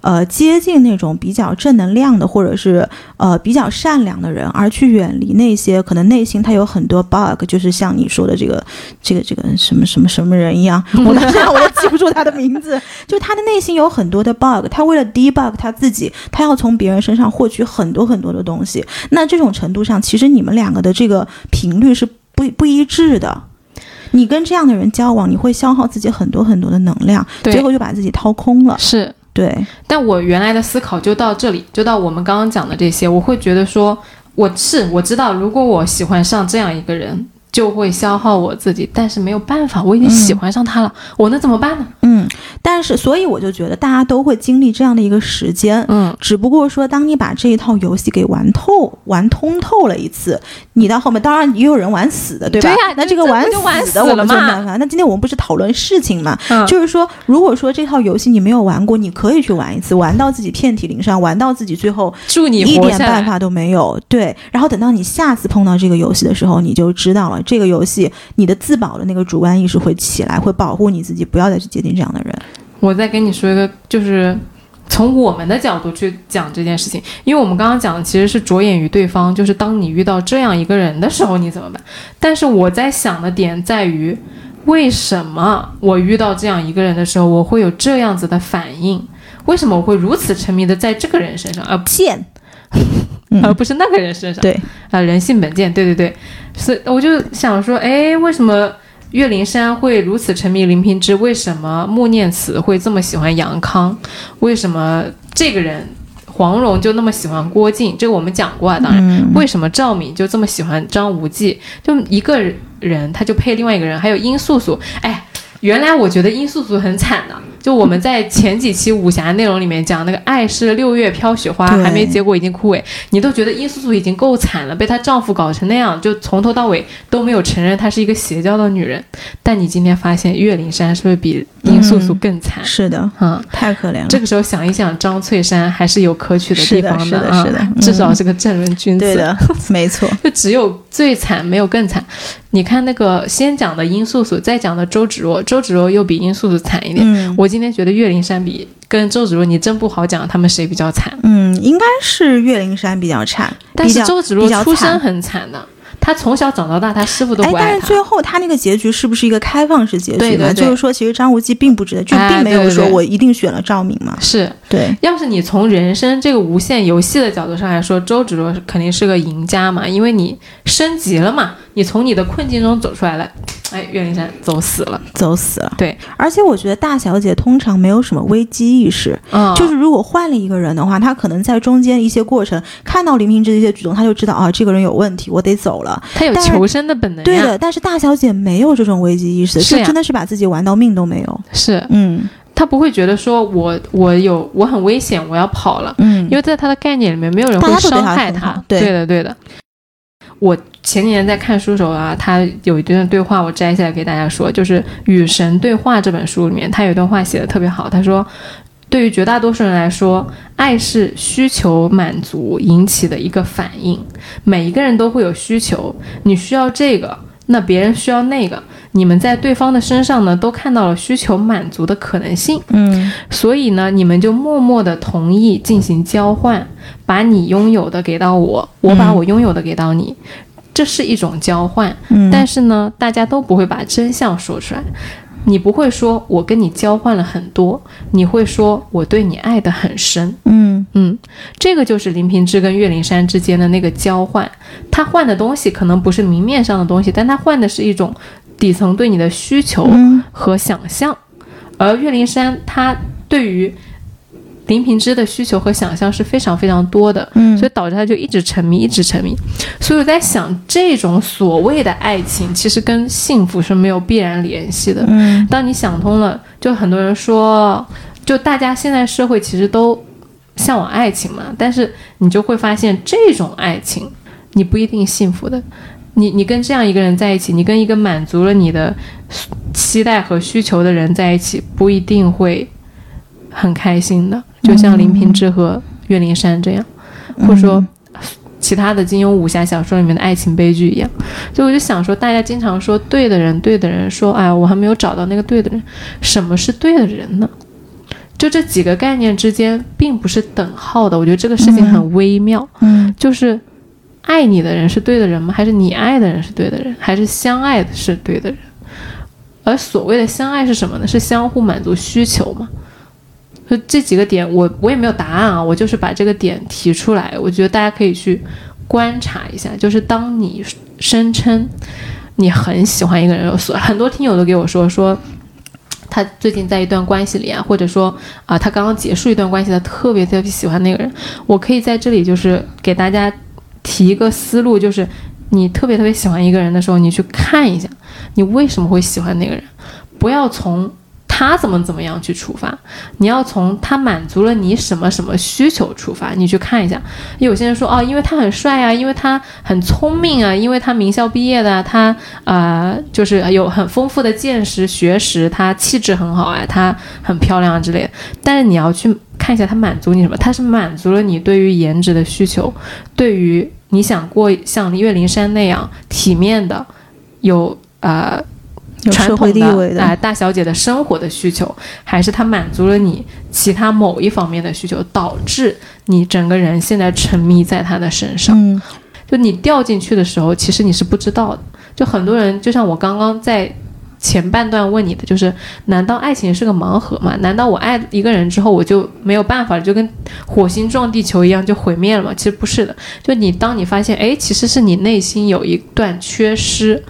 呃，接近那种比较正能量的，或者是呃比较善良的人，而去远离那些可能内心他有很多 bug，就是像你说的这个这个这个什么什么什么人一样，我到现在我都记不住他的名字，就他的内心有很多的 bug，他为了 debug 他自己，他要从别人身上获取很多很多的东西。那这种程度上，其实你们两个的这个频率是不不一致的。你跟这样的人交往，你会消耗自己很多很多的能量，对最后就把自己掏空了。是，对，但我原来的思考就到这里，就到我们刚刚讲的这些，我会觉得说，我是我知道，如果我喜欢上这样一个人，就会消耗我自己，但是没有办法，我已经喜欢上他了，我能怎么办呢？嗯，但是所以我就觉得大家都会经历这样的一个时间，嗯，只不过说当你把这一套游戏给玩透、玩通透了一次，你到后面当然也有人玩死的，对吧？对呀那这个玩死的我们没办法。那今天我们不是讨论事情嘛？嗯就是说，如果说这套游戏你没有玩过，你可以去玩一次，玩到自己遍体鳞伤，玩到自己最后祝你一。点办法都没有。对，然后等到你下次碰到这个游戏的时候，你就知道了，这个游戏你的自保的那个主观意识会起来，会保护你自己，不要再去接近这样的人。我再跟你说一个，就是从我们的角度去讲这件事情，因为我们刚刚讲的其实是着眼于对方，就是当你遇到这样一个人的时候，你怎么办？但是我在想的点在于，为什么我遇到这样一个人的时候，我会有这样子的反应？为什么我会如此沉迷的在这个人身上，而不贱，而不是那个人身上？对，啊，人性本贱，对对对，所以我就想说，哎，为什么岳灵珊会如此沉迷林平之？为什么穆念慈会这么喜欢杨康？为什么这个人黄蓉就那么喜欢郭靖？这个我们讲过啊，当然，嗯为什么赵敏就这么喜欢张无忌？就一个人他就配另外一个人，还有殷素素，哎。原来我觉得殷素素很惨的，就我们在前几期武侠内容里面讲那个爱是六月飘雪花，还没结果已经枯萎，你都觉得殷素素已经够惨了，被她丈夫搞成那样，就从头到尾都没有承认她是一个邪教的女人。但你今天发现岳灵珊是不是比殷素素更惨？是的，嗯，太可怜了。这个时候想一想，张翠山还是有可取的地方是的是的啊，是的嗯至少是个正人君子。对的，没错。就只有最惨，没有更惨。你看那个先讲的殷素素，再讲的周芷若，周芷若又比殷素素惨一点。嗯我今天觉得岳灵珊比跟周芷若，你真不好讲他们谁比较惨。嗯，应该是岳灵珊比较惨，但是周芷若出身很惨的，她从小长到大，她师傅都爱她。但是最后他那个结局是不是一个开放式结局呢？对对对就是说，其实张无忌并不值得，就哎并没有说我一定选了赵敏嘛。是，对，要是你从人生这个无限游戏的角度上来说，周芷若肯定是个赢家嘛，因为你升级了嘛，你从你的困境中走出来了。哎，岳灵珊走死了。走死了。对，而且我觉得大小姐通常没有什么危机意识，嗯，就是如果换了一个人的话，她可能在中间一些过程看到林平之的一些举动，她就知道啊，这个人有问题，我得走了。她有求生的本能。对的，但是大小姐没有这种危机意识，是真的是把自己玩到命都没有。是嗯他不会觉得说我我有我很危险，我要跑了，嗯因为在他的概念里面，没有人会伤害他。对的，对的。我前几年在看书的时候啊，他有一段对话，我摘下来给大家说，就是《与神对话》这本书里面，他有一段话写的特别好，他说。对于绝大多数人来说，爱是需求满足引起的一个反应。每一个人都会有需求，你需要这个，那别人需要那个，你们在对方的身上呢，都看到了需求满足的可能性。嗯所以呢，你们就默默的同意进行交换，把你拥有的给到我，我把我拥有的给到你，这是一种交换。嗯，但是呢，大家都不会把真相说出来。你不会说我跟你交换了很多，你会说我对你爱得很深。嗯嗯，这个就是林平之跟岳灵珊之间的那个交换。他换的东西可能不是明面上的东西，但他换的是一种底层对你的需求嗯和想象。而岳灵珊她对于林平之的需求和想象是非常非常多的，嗯所以导致他就一直沉迷，一直沉迷。所以我在想，这种所谓的爱情，其实跟幸福是没有必然联系的。嗯当你想通了，就很多人说，就大家现在社会其实都向往爱情嘛，但是你就会发现，这种爱情你不一定幸福的。你你跟这样一个人在一起，你跟一个满足了你的期待和需求的人在一起，不一定会很开心的。就像林平之和岳灵珊这样，或者说其他的金庸武侠小说里面的爱情悲剧一样。所以我就想说，大家经常说对的人，对的人，说哎，我还没有找到那个对的人。什么是对的人呢？就这几个概念之间并不是等号的，我觉得这个事情很微妙。嗯就是爱你的人是对的人吗？还是你爱的人是对的人？还是相爱的是对的人？而所谓的相爱是什么呢？是相互满足需求嘛？就这几个点，我我也没有答案啊，我就是把这个点提出来，我觉得大家可以去观察一下。就是当你声称你很喜欢一个人，所很多听友都给我说说。他最近在一段关系里啊，或者说啊、他刚刚结束一段关系，他特别特别喜欢那个人。我可以在这里就是给大家提一个思路，就是你特别特别喜欢一个人的时候，你去看一下，你为什么会喜欢那个人，不要从。他怎么怎么样去出发？你要从他满足了你什么什么需求出发，你去看一下。有些人说哦，因为他很帅啊，因为他很聪明啊，因为他名校毕业的，他呃就是有很丰富的见识学识，他气质很好啊，他很漂亮之类的。但是你要去看一下他满足你什么？他是满足了你对于颜值的需求，对于你想过像岳灵珊那样体面的，有呃。传统的啊，大小姐的生活的需求，还是他满足了你其他某一方面的需求，导致你整个人现在沉迷在他的身上。嗯，就你掉进去的时候，其实你是不知道的。就很多人，就像我刚刚在前半段问你的，就是难道爱情是个盲盒吗？难道我爱一个人之后，我就没有办法了，就跟火星撞地球一样就毁灭了吗？其实不是的。就你当你发现，哎，其实是你内心有一段缺失。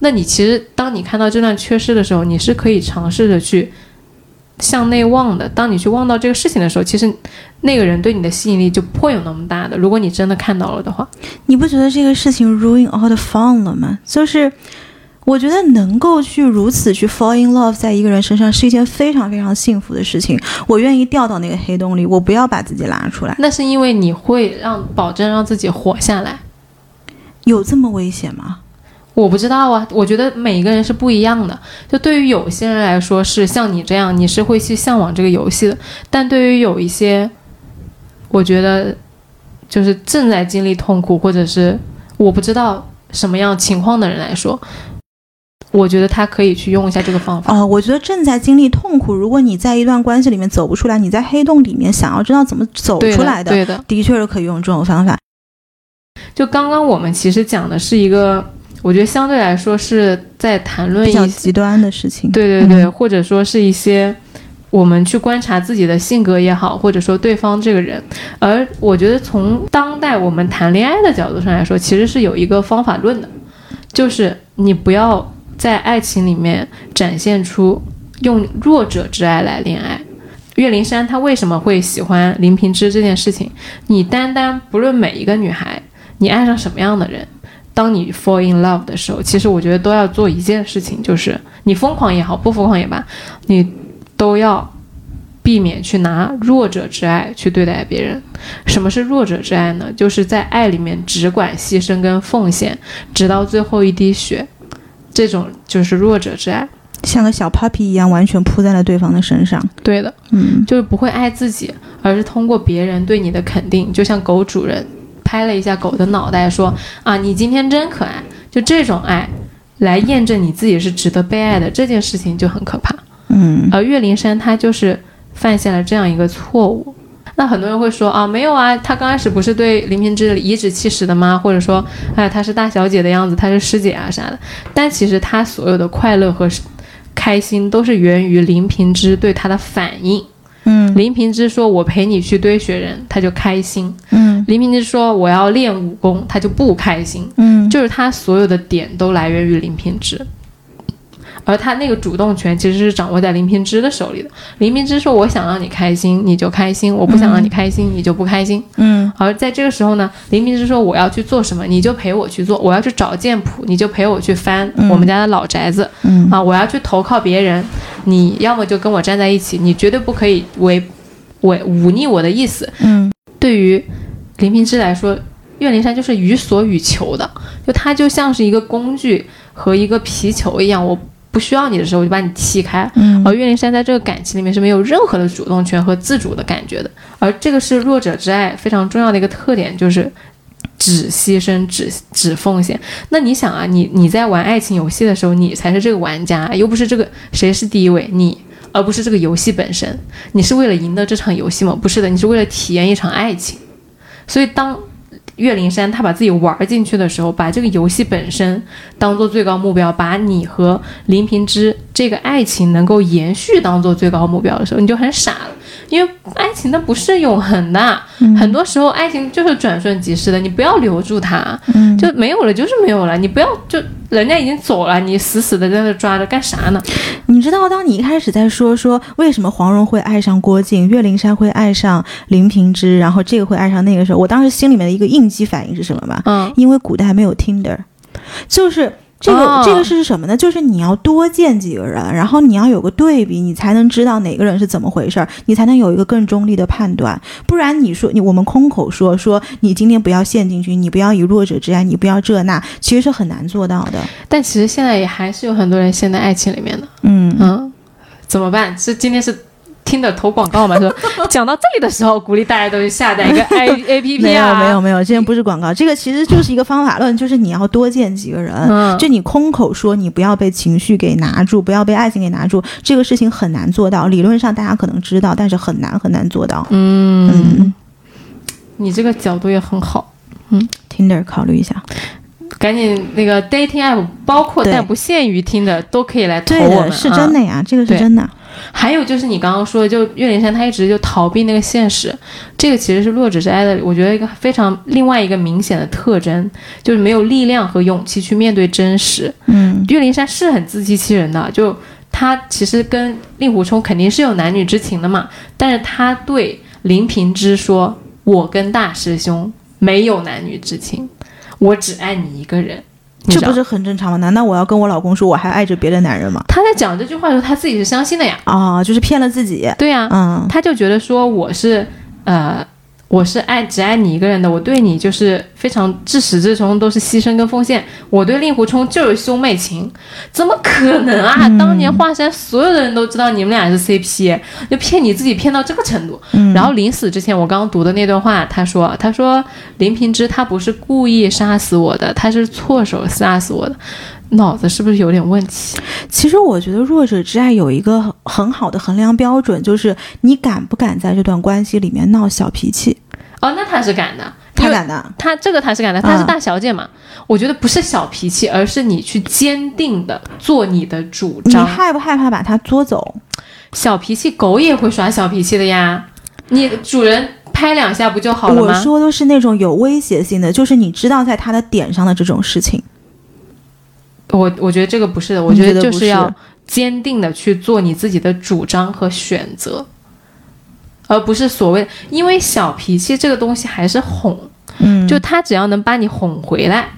那你其实，当你看到这段缺失的时候，你是可以尝试着去向内望的。当你去望到这个事情的时候，其实那个人对你的吸引力就不会有那么大的。如果你真的看到了的话，你不觉得这个事情 ruin all the fun 了吗？就是我觉得能够去如此去 fall in love 在一个人身上是一件非常非常幸福的事情。我愿意掉到那个黑洞里，我不要把自己拉出来。那是因为你会让保证让自己活下来，有这么危险吗？我不知道啊，我觉得每一个人是不一样的。就对于有些人来说，是像你这样，你是会去向往这个游戏的；但对于有一些，我觉得就是正在经历痛苦，或者是我不知道什么样情况的人来说，我觉得他可以去用一下这个方法。啊，我觉得正在经历痛苦，如果你在一段关系里面走不出来，你在黑洞里面想要知道怎么走出来的，对的，的确是可以用这种方法。就刚刚我们其实讲的是一个。我觉得相对来说是在谈论一些极端的事情，对对对，或者说是一些我们去观察自己的性格也好，或者说对方这个人。而我觉得从当代我们谈恋爱的角度上来说，其实是有一个方法论的，就是你不要在爱情里面展现出用弱者之爱来恋爱。岳灵珊她为什么会喜欢林平之这件事情？你单单不论每一个女孩，你爱上什么样的人。当你 fall in love 的时候，其实我觉得都要做一件事情，就是你疯狂也好，不疯狂也罢，你都要避免去拿弱者之爱去对待别人。什么是弱者之爱呢？就是在爱里面只管牺牲跟奉献，直到最后一滴血，这种就是弱者之爱，像个小 puppy 一样，完全扑在了对方的身上。对的，嗯，就是不会爱自己，而是通过别人对你的肯定，就像狗主人。拍了一下狗的脑袋，说：“啊，你今天真可爱。”就这种爱，来验证你自己是值得被爱的这件事情就很可怕。嗯，而岳灵珊她就是犯下了这样一个错误。那很多人会说：“啊，没有啊，她刚开始不是对林平之颐指气使的吗？或者说，哎，她是大小姐的样子，她是师姐啊啥的。”但其实她所有的快乐和开心都是源于林平之对她的反应。嗯，林平之说：“我陪你去堆雪人，他就开心。”嗯，林平之说：“我要练武功，他就不开心。”嗯，就是他所有的点都来源于林平之。而他那个主动权其实是掌握在林平之的手里的。林平之说：“我想让你开心，你就开心；我不想让你开心，你就不开心。”嗯。而在这个时候呢，林平之说：“我要去做什么，你就陪我去做；我要去找剑谱，你就陪我去翻我们家的老宅子。嗯。啊，我要去投靠别人，你要么就跟我站在一起，你绝对不可以违违忤逆我的意思。”嗯。对于林平之来说，岳灵珊就是予所欲求的，就他就像是一个工具和一个皮球一样，我。不需要你的时候，我就把你踢开。嗯，而岳灵珊在这个感情里面是没有任何的主动权和自主的感觉的。而这个是弱者之爱非常重要的一个特点，就是只牺牲、只只奉献。那你想啊，你你在玩爱情游戏的时候，你才是这个玩家，又不是这个谁是第一位，你而不是这个游戏本身。你是为了赢得这场游戏吗？不是的，你是为了体验一场爱情。所以当。岳灵珊，他把自己玩进去的时候，把这个游戏本身当做最高目标，把你和林平之这个爱情能够延续当做最高目标的时候，你就很傻了。因为爱情它不是永恒的，很多时候爱情就是转瞬即逝的，你不要留住它，就没有了就是没有了，你不要就人家已经走了，你死死的在那抓着干啥呢？你知道，当你一开始在说说为什么黄蓉会爱上郭靖，岳灵珊会爱上林平之，然后这个会爱上那个时候，我当时心里面的一个应激反应是什么吗？嗯，因为古代没有 Tinder，就是。这个这个是什么呢？就是你要多见几个人，然后你要有个对比，你才能知道哪个人是怎么回事儿，你才能有一个更中立的判断。不然你说你我们空口说说你今天不要陷进去，你不要以弱者之爱，你不要这那，其实是很难做到的。但其实现在也还是有很多人陷在爱情里面的。嗯嗯，怎么办？是今天是。听的投广告嘛？说 讲到这里的时候，鼓励大家都去下载一个 A A P P 啊。没有没有没有，这不是广告，这个其实就是一个方法论，就是你要多见几个人。嗯，就你空口说，你不要被情绪给拿住，不要被爱情给拿住，这个事情很难做到。理论上大家可能知道，但是很难很难做到。嗯嗯，你这个角度也很好。嗯，Tinder 考虑一下。赶紧那个 dating app，包括但不限于听的，都可以来投我们。是真的呀，这个是真的。还有就是你刚刚说的，就岳灵珊她一直就逃避那个现实，这个其实是弱者之爱的，我觉得一个非常另外一个明显的特征，就是没有力量和勇气去面对真实。嗯，岳灵珊是很自欺欺人的，就她其实跟令狐冲肯定是有男女之情的嘛，但是她对林平之说：“我跟大师兄没有男女之情。”我只爱你一个人，这不是很正常吗？难道我要跟我老公说我还爱着别的男人吗？他在讲这句话的时候，他自己是相信的呀。啊，就是骗了自己。对呀，嗯，他就觉得说我是呃。我是爱只爱你一个人的，我对你就是非常至始至终都是牺牲跟奉献。我对令狐冲就是兄妹情，怎么可能啊？当年华山所有的人都知道你们俩是 CP，就骗你自己骗到这个程度。然后临死之前，我刚刚读的那段话，他说：“他说林平之他不是故意杀死我的，他是错手杀死我的，脑子是不是有点问题？”其实我觉得弱者之爱有一个很好的衡量标准，就是你敢不敢在这段关系里面闹小脾气。哦，那他是敢的，他敢的，他这个他是敢的，他是大小姐嘛。我觉得不是小脾气，而是你去坚定的做你的主张。你害不害怕把他捉走？小脾气，狗也会耍小脾气的呀。你主人拍两下不就好了吗？我说的是那种有威胁性的，就是你知道在他的点上的这种事情。我我觉得这个不是的，我觉得就是要坚定的去做你自己的主张和选择。而不是所谓，因为小脾气这个东西还是哄，嗯，就他只要能把你哄回来，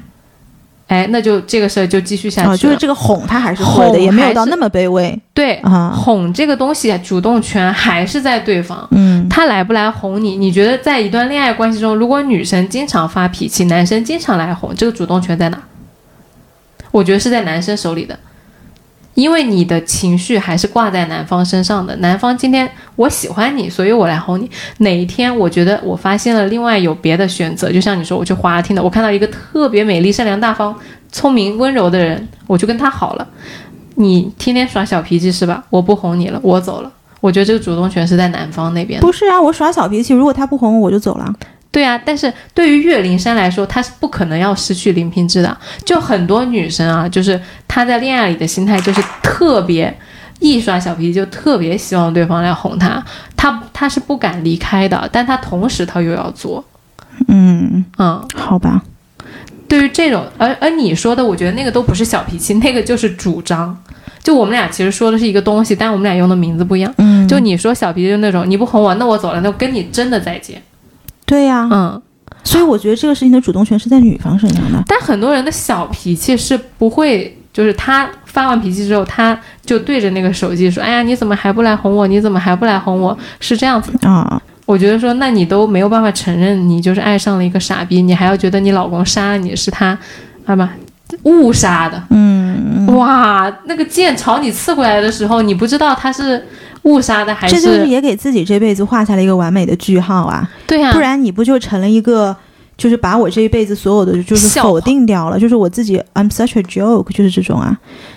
哎，那就这个事儿就继续下去。就是这个哄他还是哄的，也没有到那么卑微。对，哄这个东西主动权还是在对方。嗯，他来不来哄你？你觉得在一段恋爱关系中，如果女生经常发脾气，男生经常来哄，这个主动权在哪？我觉得是在男生手里的。因为你的情绪还是挂在男方身上的，男方今天我喜欢你，所以我来哄你。哪一天我觉得我发现了另外有别的选择，就像你说，我去花听的，我看到一个特别美丽、善良、大方、聪明、温柔的人，我就跟他好了。你天天耍小脾气是吧？我不哄你了，我走了。我觉得这个主动权是在男方那边。不是啊，我耍小脾气，如果他不哄我，我就走了。对啊，但是对于岳灵珊来说，她是不可能要失去林平之的。就很多女生啊，就是她在恋爱里的心态就是特别一耍小脾气，就特别希望对方来哄她，她她是不敢离开的，但她同时她又要做。嗯嗯，好吧。对于这种，而而你说的，我觉得那个都不是小脾气，那个就是主张。就我们俩其实说的是一个东西，但我们俩用的名字不一样。嗯，就你说小脾气就那种，你不哄我，那我走了，那我跟你真的再见。对呀，嗯，所以我觉得这个事情的主动权是在女方身上的。但很多人的小脾气是不会，就是他发完脾气之后，他就对着那个手机说：“哎呀，你怎么还不来哄我？你怎么还不来哄我？”是这样子啊。我觉得说，那你都没有办法承认你就是爱上了一个傻逼，你还要觉得你老公杀了你是他，啊吧，误杀的。嗯，哇，那个剑朝你刺过来的时候，你不知道他是。误杀的还是这就是也给自己这辈子画下了一个完美的句号啊！对呀，不然你不就成了一个，就是把我这一辈子所有的就是否定掉了，就是我自己 I'm such a joke，就是这种啊！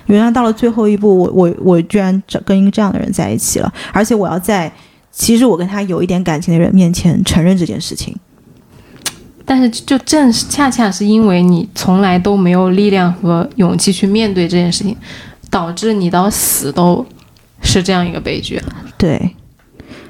原来到了最后一步，我我我居然找跟一个这样的人在一起了，而且我要在其实我跟他有一点感情的人面前承认这件事情。但是就正是恰恰是因为你从来都没有力量和勇气去面对这件事情，导致你到死都。是这样一个悲剧，对，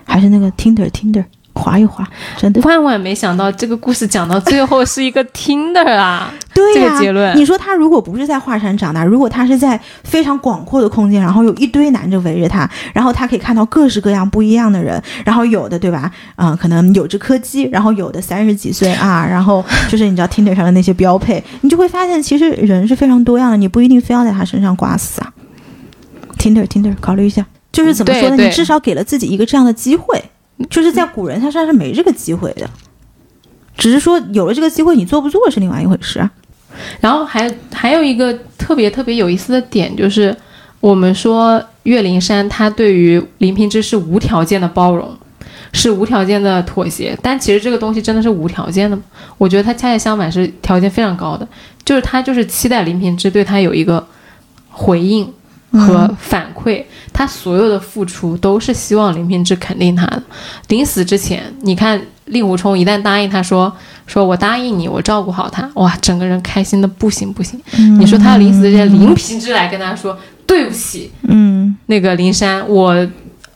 还是那个 Tinder Tinder 划一划，真的。万万没想到这个故事讲到最后是一个 Tinder 啊！对这个结论你说他如果不是在华山长大，如果他是在非常广阔的空间，然后有一堆男的围着他，然后他可以看到各式各样不一样的人，然后有的对吧？嗯、可能有只柯基，然后有的三十几岁啊，然后就是你知道 Tinder 上的那些标配，你就会发现其实人是非常多样的，你不一定非要在他身上挂死啊。Tinder Tinder 考虑一下，就是怎么说呢？你至少给了自己一个这样的机会，就是在古人他身上是没这个机会的。只是说有了这个机会，你做不做是另外一回事啊。然后还还有一个特别特别有意思的点，就是我们说岳灵珊她对于林平之是无条件的包容，是无条件的妥协，但其实这个东西真的是无条件的吗？我觉得他恰恰相反，是条件非常高的，就是他就是期待林平之对他有一个回应和反馈，他所有的付出都是希望林平之肯定他的。临死之前，你看令狐冲一旦答应他说说我答应你，我照顾好他，哇，整个人开心的不行不行。你说他临死之前，林平之来跟他说对不起，嗯，那个林山，我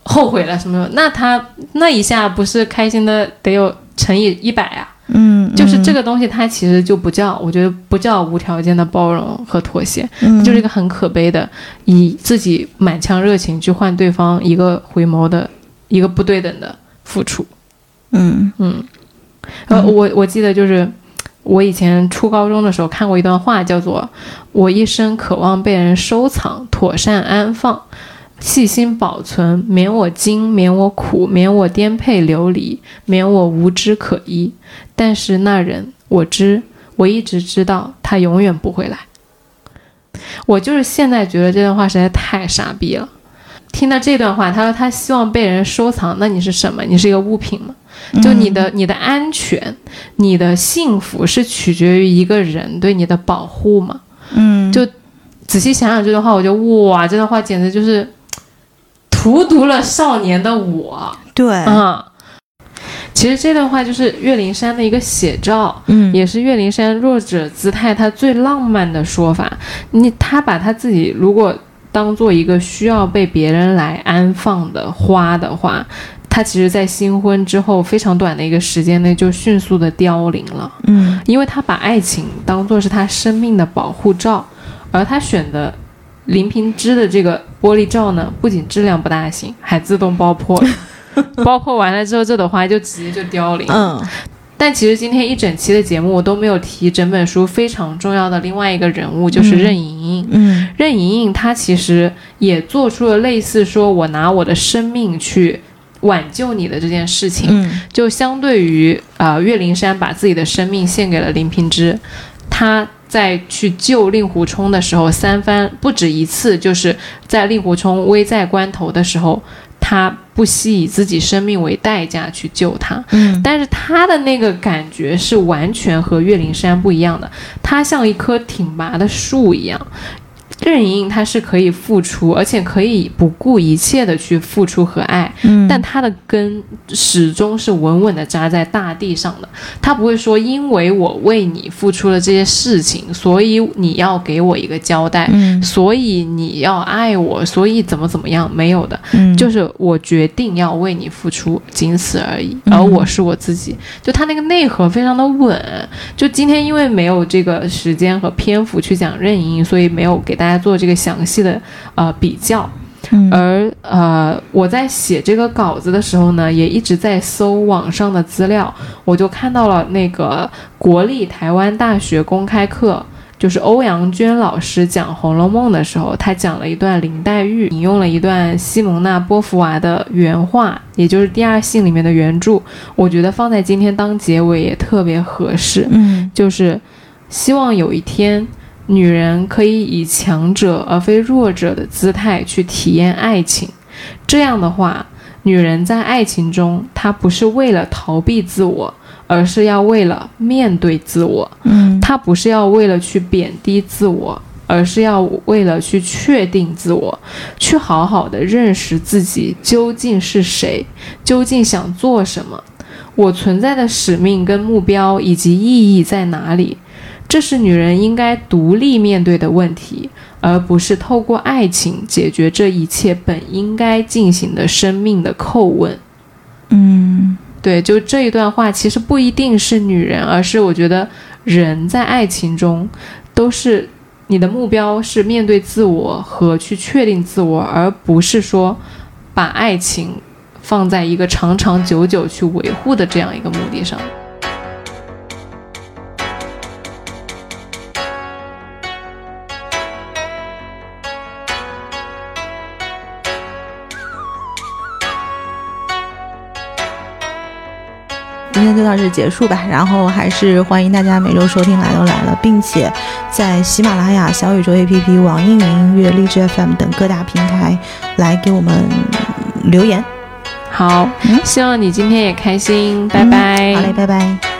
后悔了什么？那他那一下不是开心的得有乘以一百啊？嗯，就是这个东西，它其实就不叫，我觉得不叫无条件的包容和妥协，嗯。就是一个很可悲的，以自己满腔热情去换对方一个回眸的一个不对等的付出。嗯。嗯，呃，我我记得就是我以前初高中的时候看过一段话，叫做“我一生渴望被人收藏，妥善安放。”细心保存，免我惊，免我苦，免我颠沛流离，免我无枝可依。但是那人，我知，我一直知道，他永远不会来。我就是现在觉得这段话实在太傻逼了。听到这段话，他说他希望被人收藏，那你是什么？你是一个物品吗？就你的你的安全、你的幸福是取决于一个人对你的保护吗？嗯，就仔细想想这段话，我觉得哇，这段话简直就是荼毒了少年的我对，嗯！其实这段话就是岳灵珊的一个写照，嗯也是岳灵珊弱者姿态她最浪漫的说法。你她把她自己如果当做一个需要被别人来安放的花的话，她其实在新婚之后非常短的一个时间内就迅速的凋零了。嗯因为她把爱情当做是她生命的保护罩，而她选的林平之的这个玻璃罩呢，不仅质量不大行，还自动爆破了。爆破完了之后，这朵花就直接就凋零。嗯但其实今天一整期的节目我都没有提整本书非常重要的另外一个人物，就是任盈盈。嗯任盈盈她其实也做出了类似说我拿我的生命去挽救你的这件事情。嗯就相对于呃岳灵珊把自己的生命献给了林平之，他在去救令狐冲的时候，三番不止一次，就是在令狐冲危在关头的时候，他不惜以自己生命为代价去救他。嗯但是他的那个感觉是完全和岳灵珊不一样的，他像一棵挺拔的树一样。任盈盈她是可以付出，而且可以不顾一切的去付出和爱，嗯，但她的根始终是稳稳的扎在大地上的。她不会说，因为我为你付出了这些事情，所以你要给我一个交代，嗯所以你要爱我，所以怎么怎么样，没有的，嗯就是我决定要为你付出，仅此而已。嗯而我是我自己，就她那个内核非常的稳。就今天因为没有这个时间和篇幅去讲任盈盈，所以没有给大家做这个详细的呃比较。嗯而呃，我在写这个稿子的时候呢，也一直在搜网上的资料，我就看到了那个国立台湾大学公开课，就是欧阳娟老师讲《红楼梦》的时候，他讲了一段林黛玉，引用了一段西蒙娜·波伏娃的原话，也就是《第二性》里面的原著，我觉得放在今天当结尾也特别合适。嗯就是希望有一天，女人可以以强者而非弱者的姿态去体验爱情。这样的话，女人在爱情中，她不是为了逃避自我，而是要为了面对自我。嗯她不是要为了去贬低自我，而是要为了去确定自我，去好好的认识自己究竟是谁，究竟想做什么，我存在的使命跟目标以及意义在哪里？这是女人应该独立面对的问题，而不是透过爱情解决这一切本应该进行的生命的叩问。嗯，对，就这一段话其实不一定是女人，而是我觉得人在爱情中都是你的目标是面对自我和去确定自我，而不是说把爱情放在一个长长久久去维护的这样一个目的上。天就到这结束吧，然后还是欢迎大家每周收听来都来了，并且在喜马拉雅、小宇宙 APP、网易云音乐、荔枝 FM 等各大平台来给我们留言。好，希望你今天也开心，拜拜。好嘞，拜拜。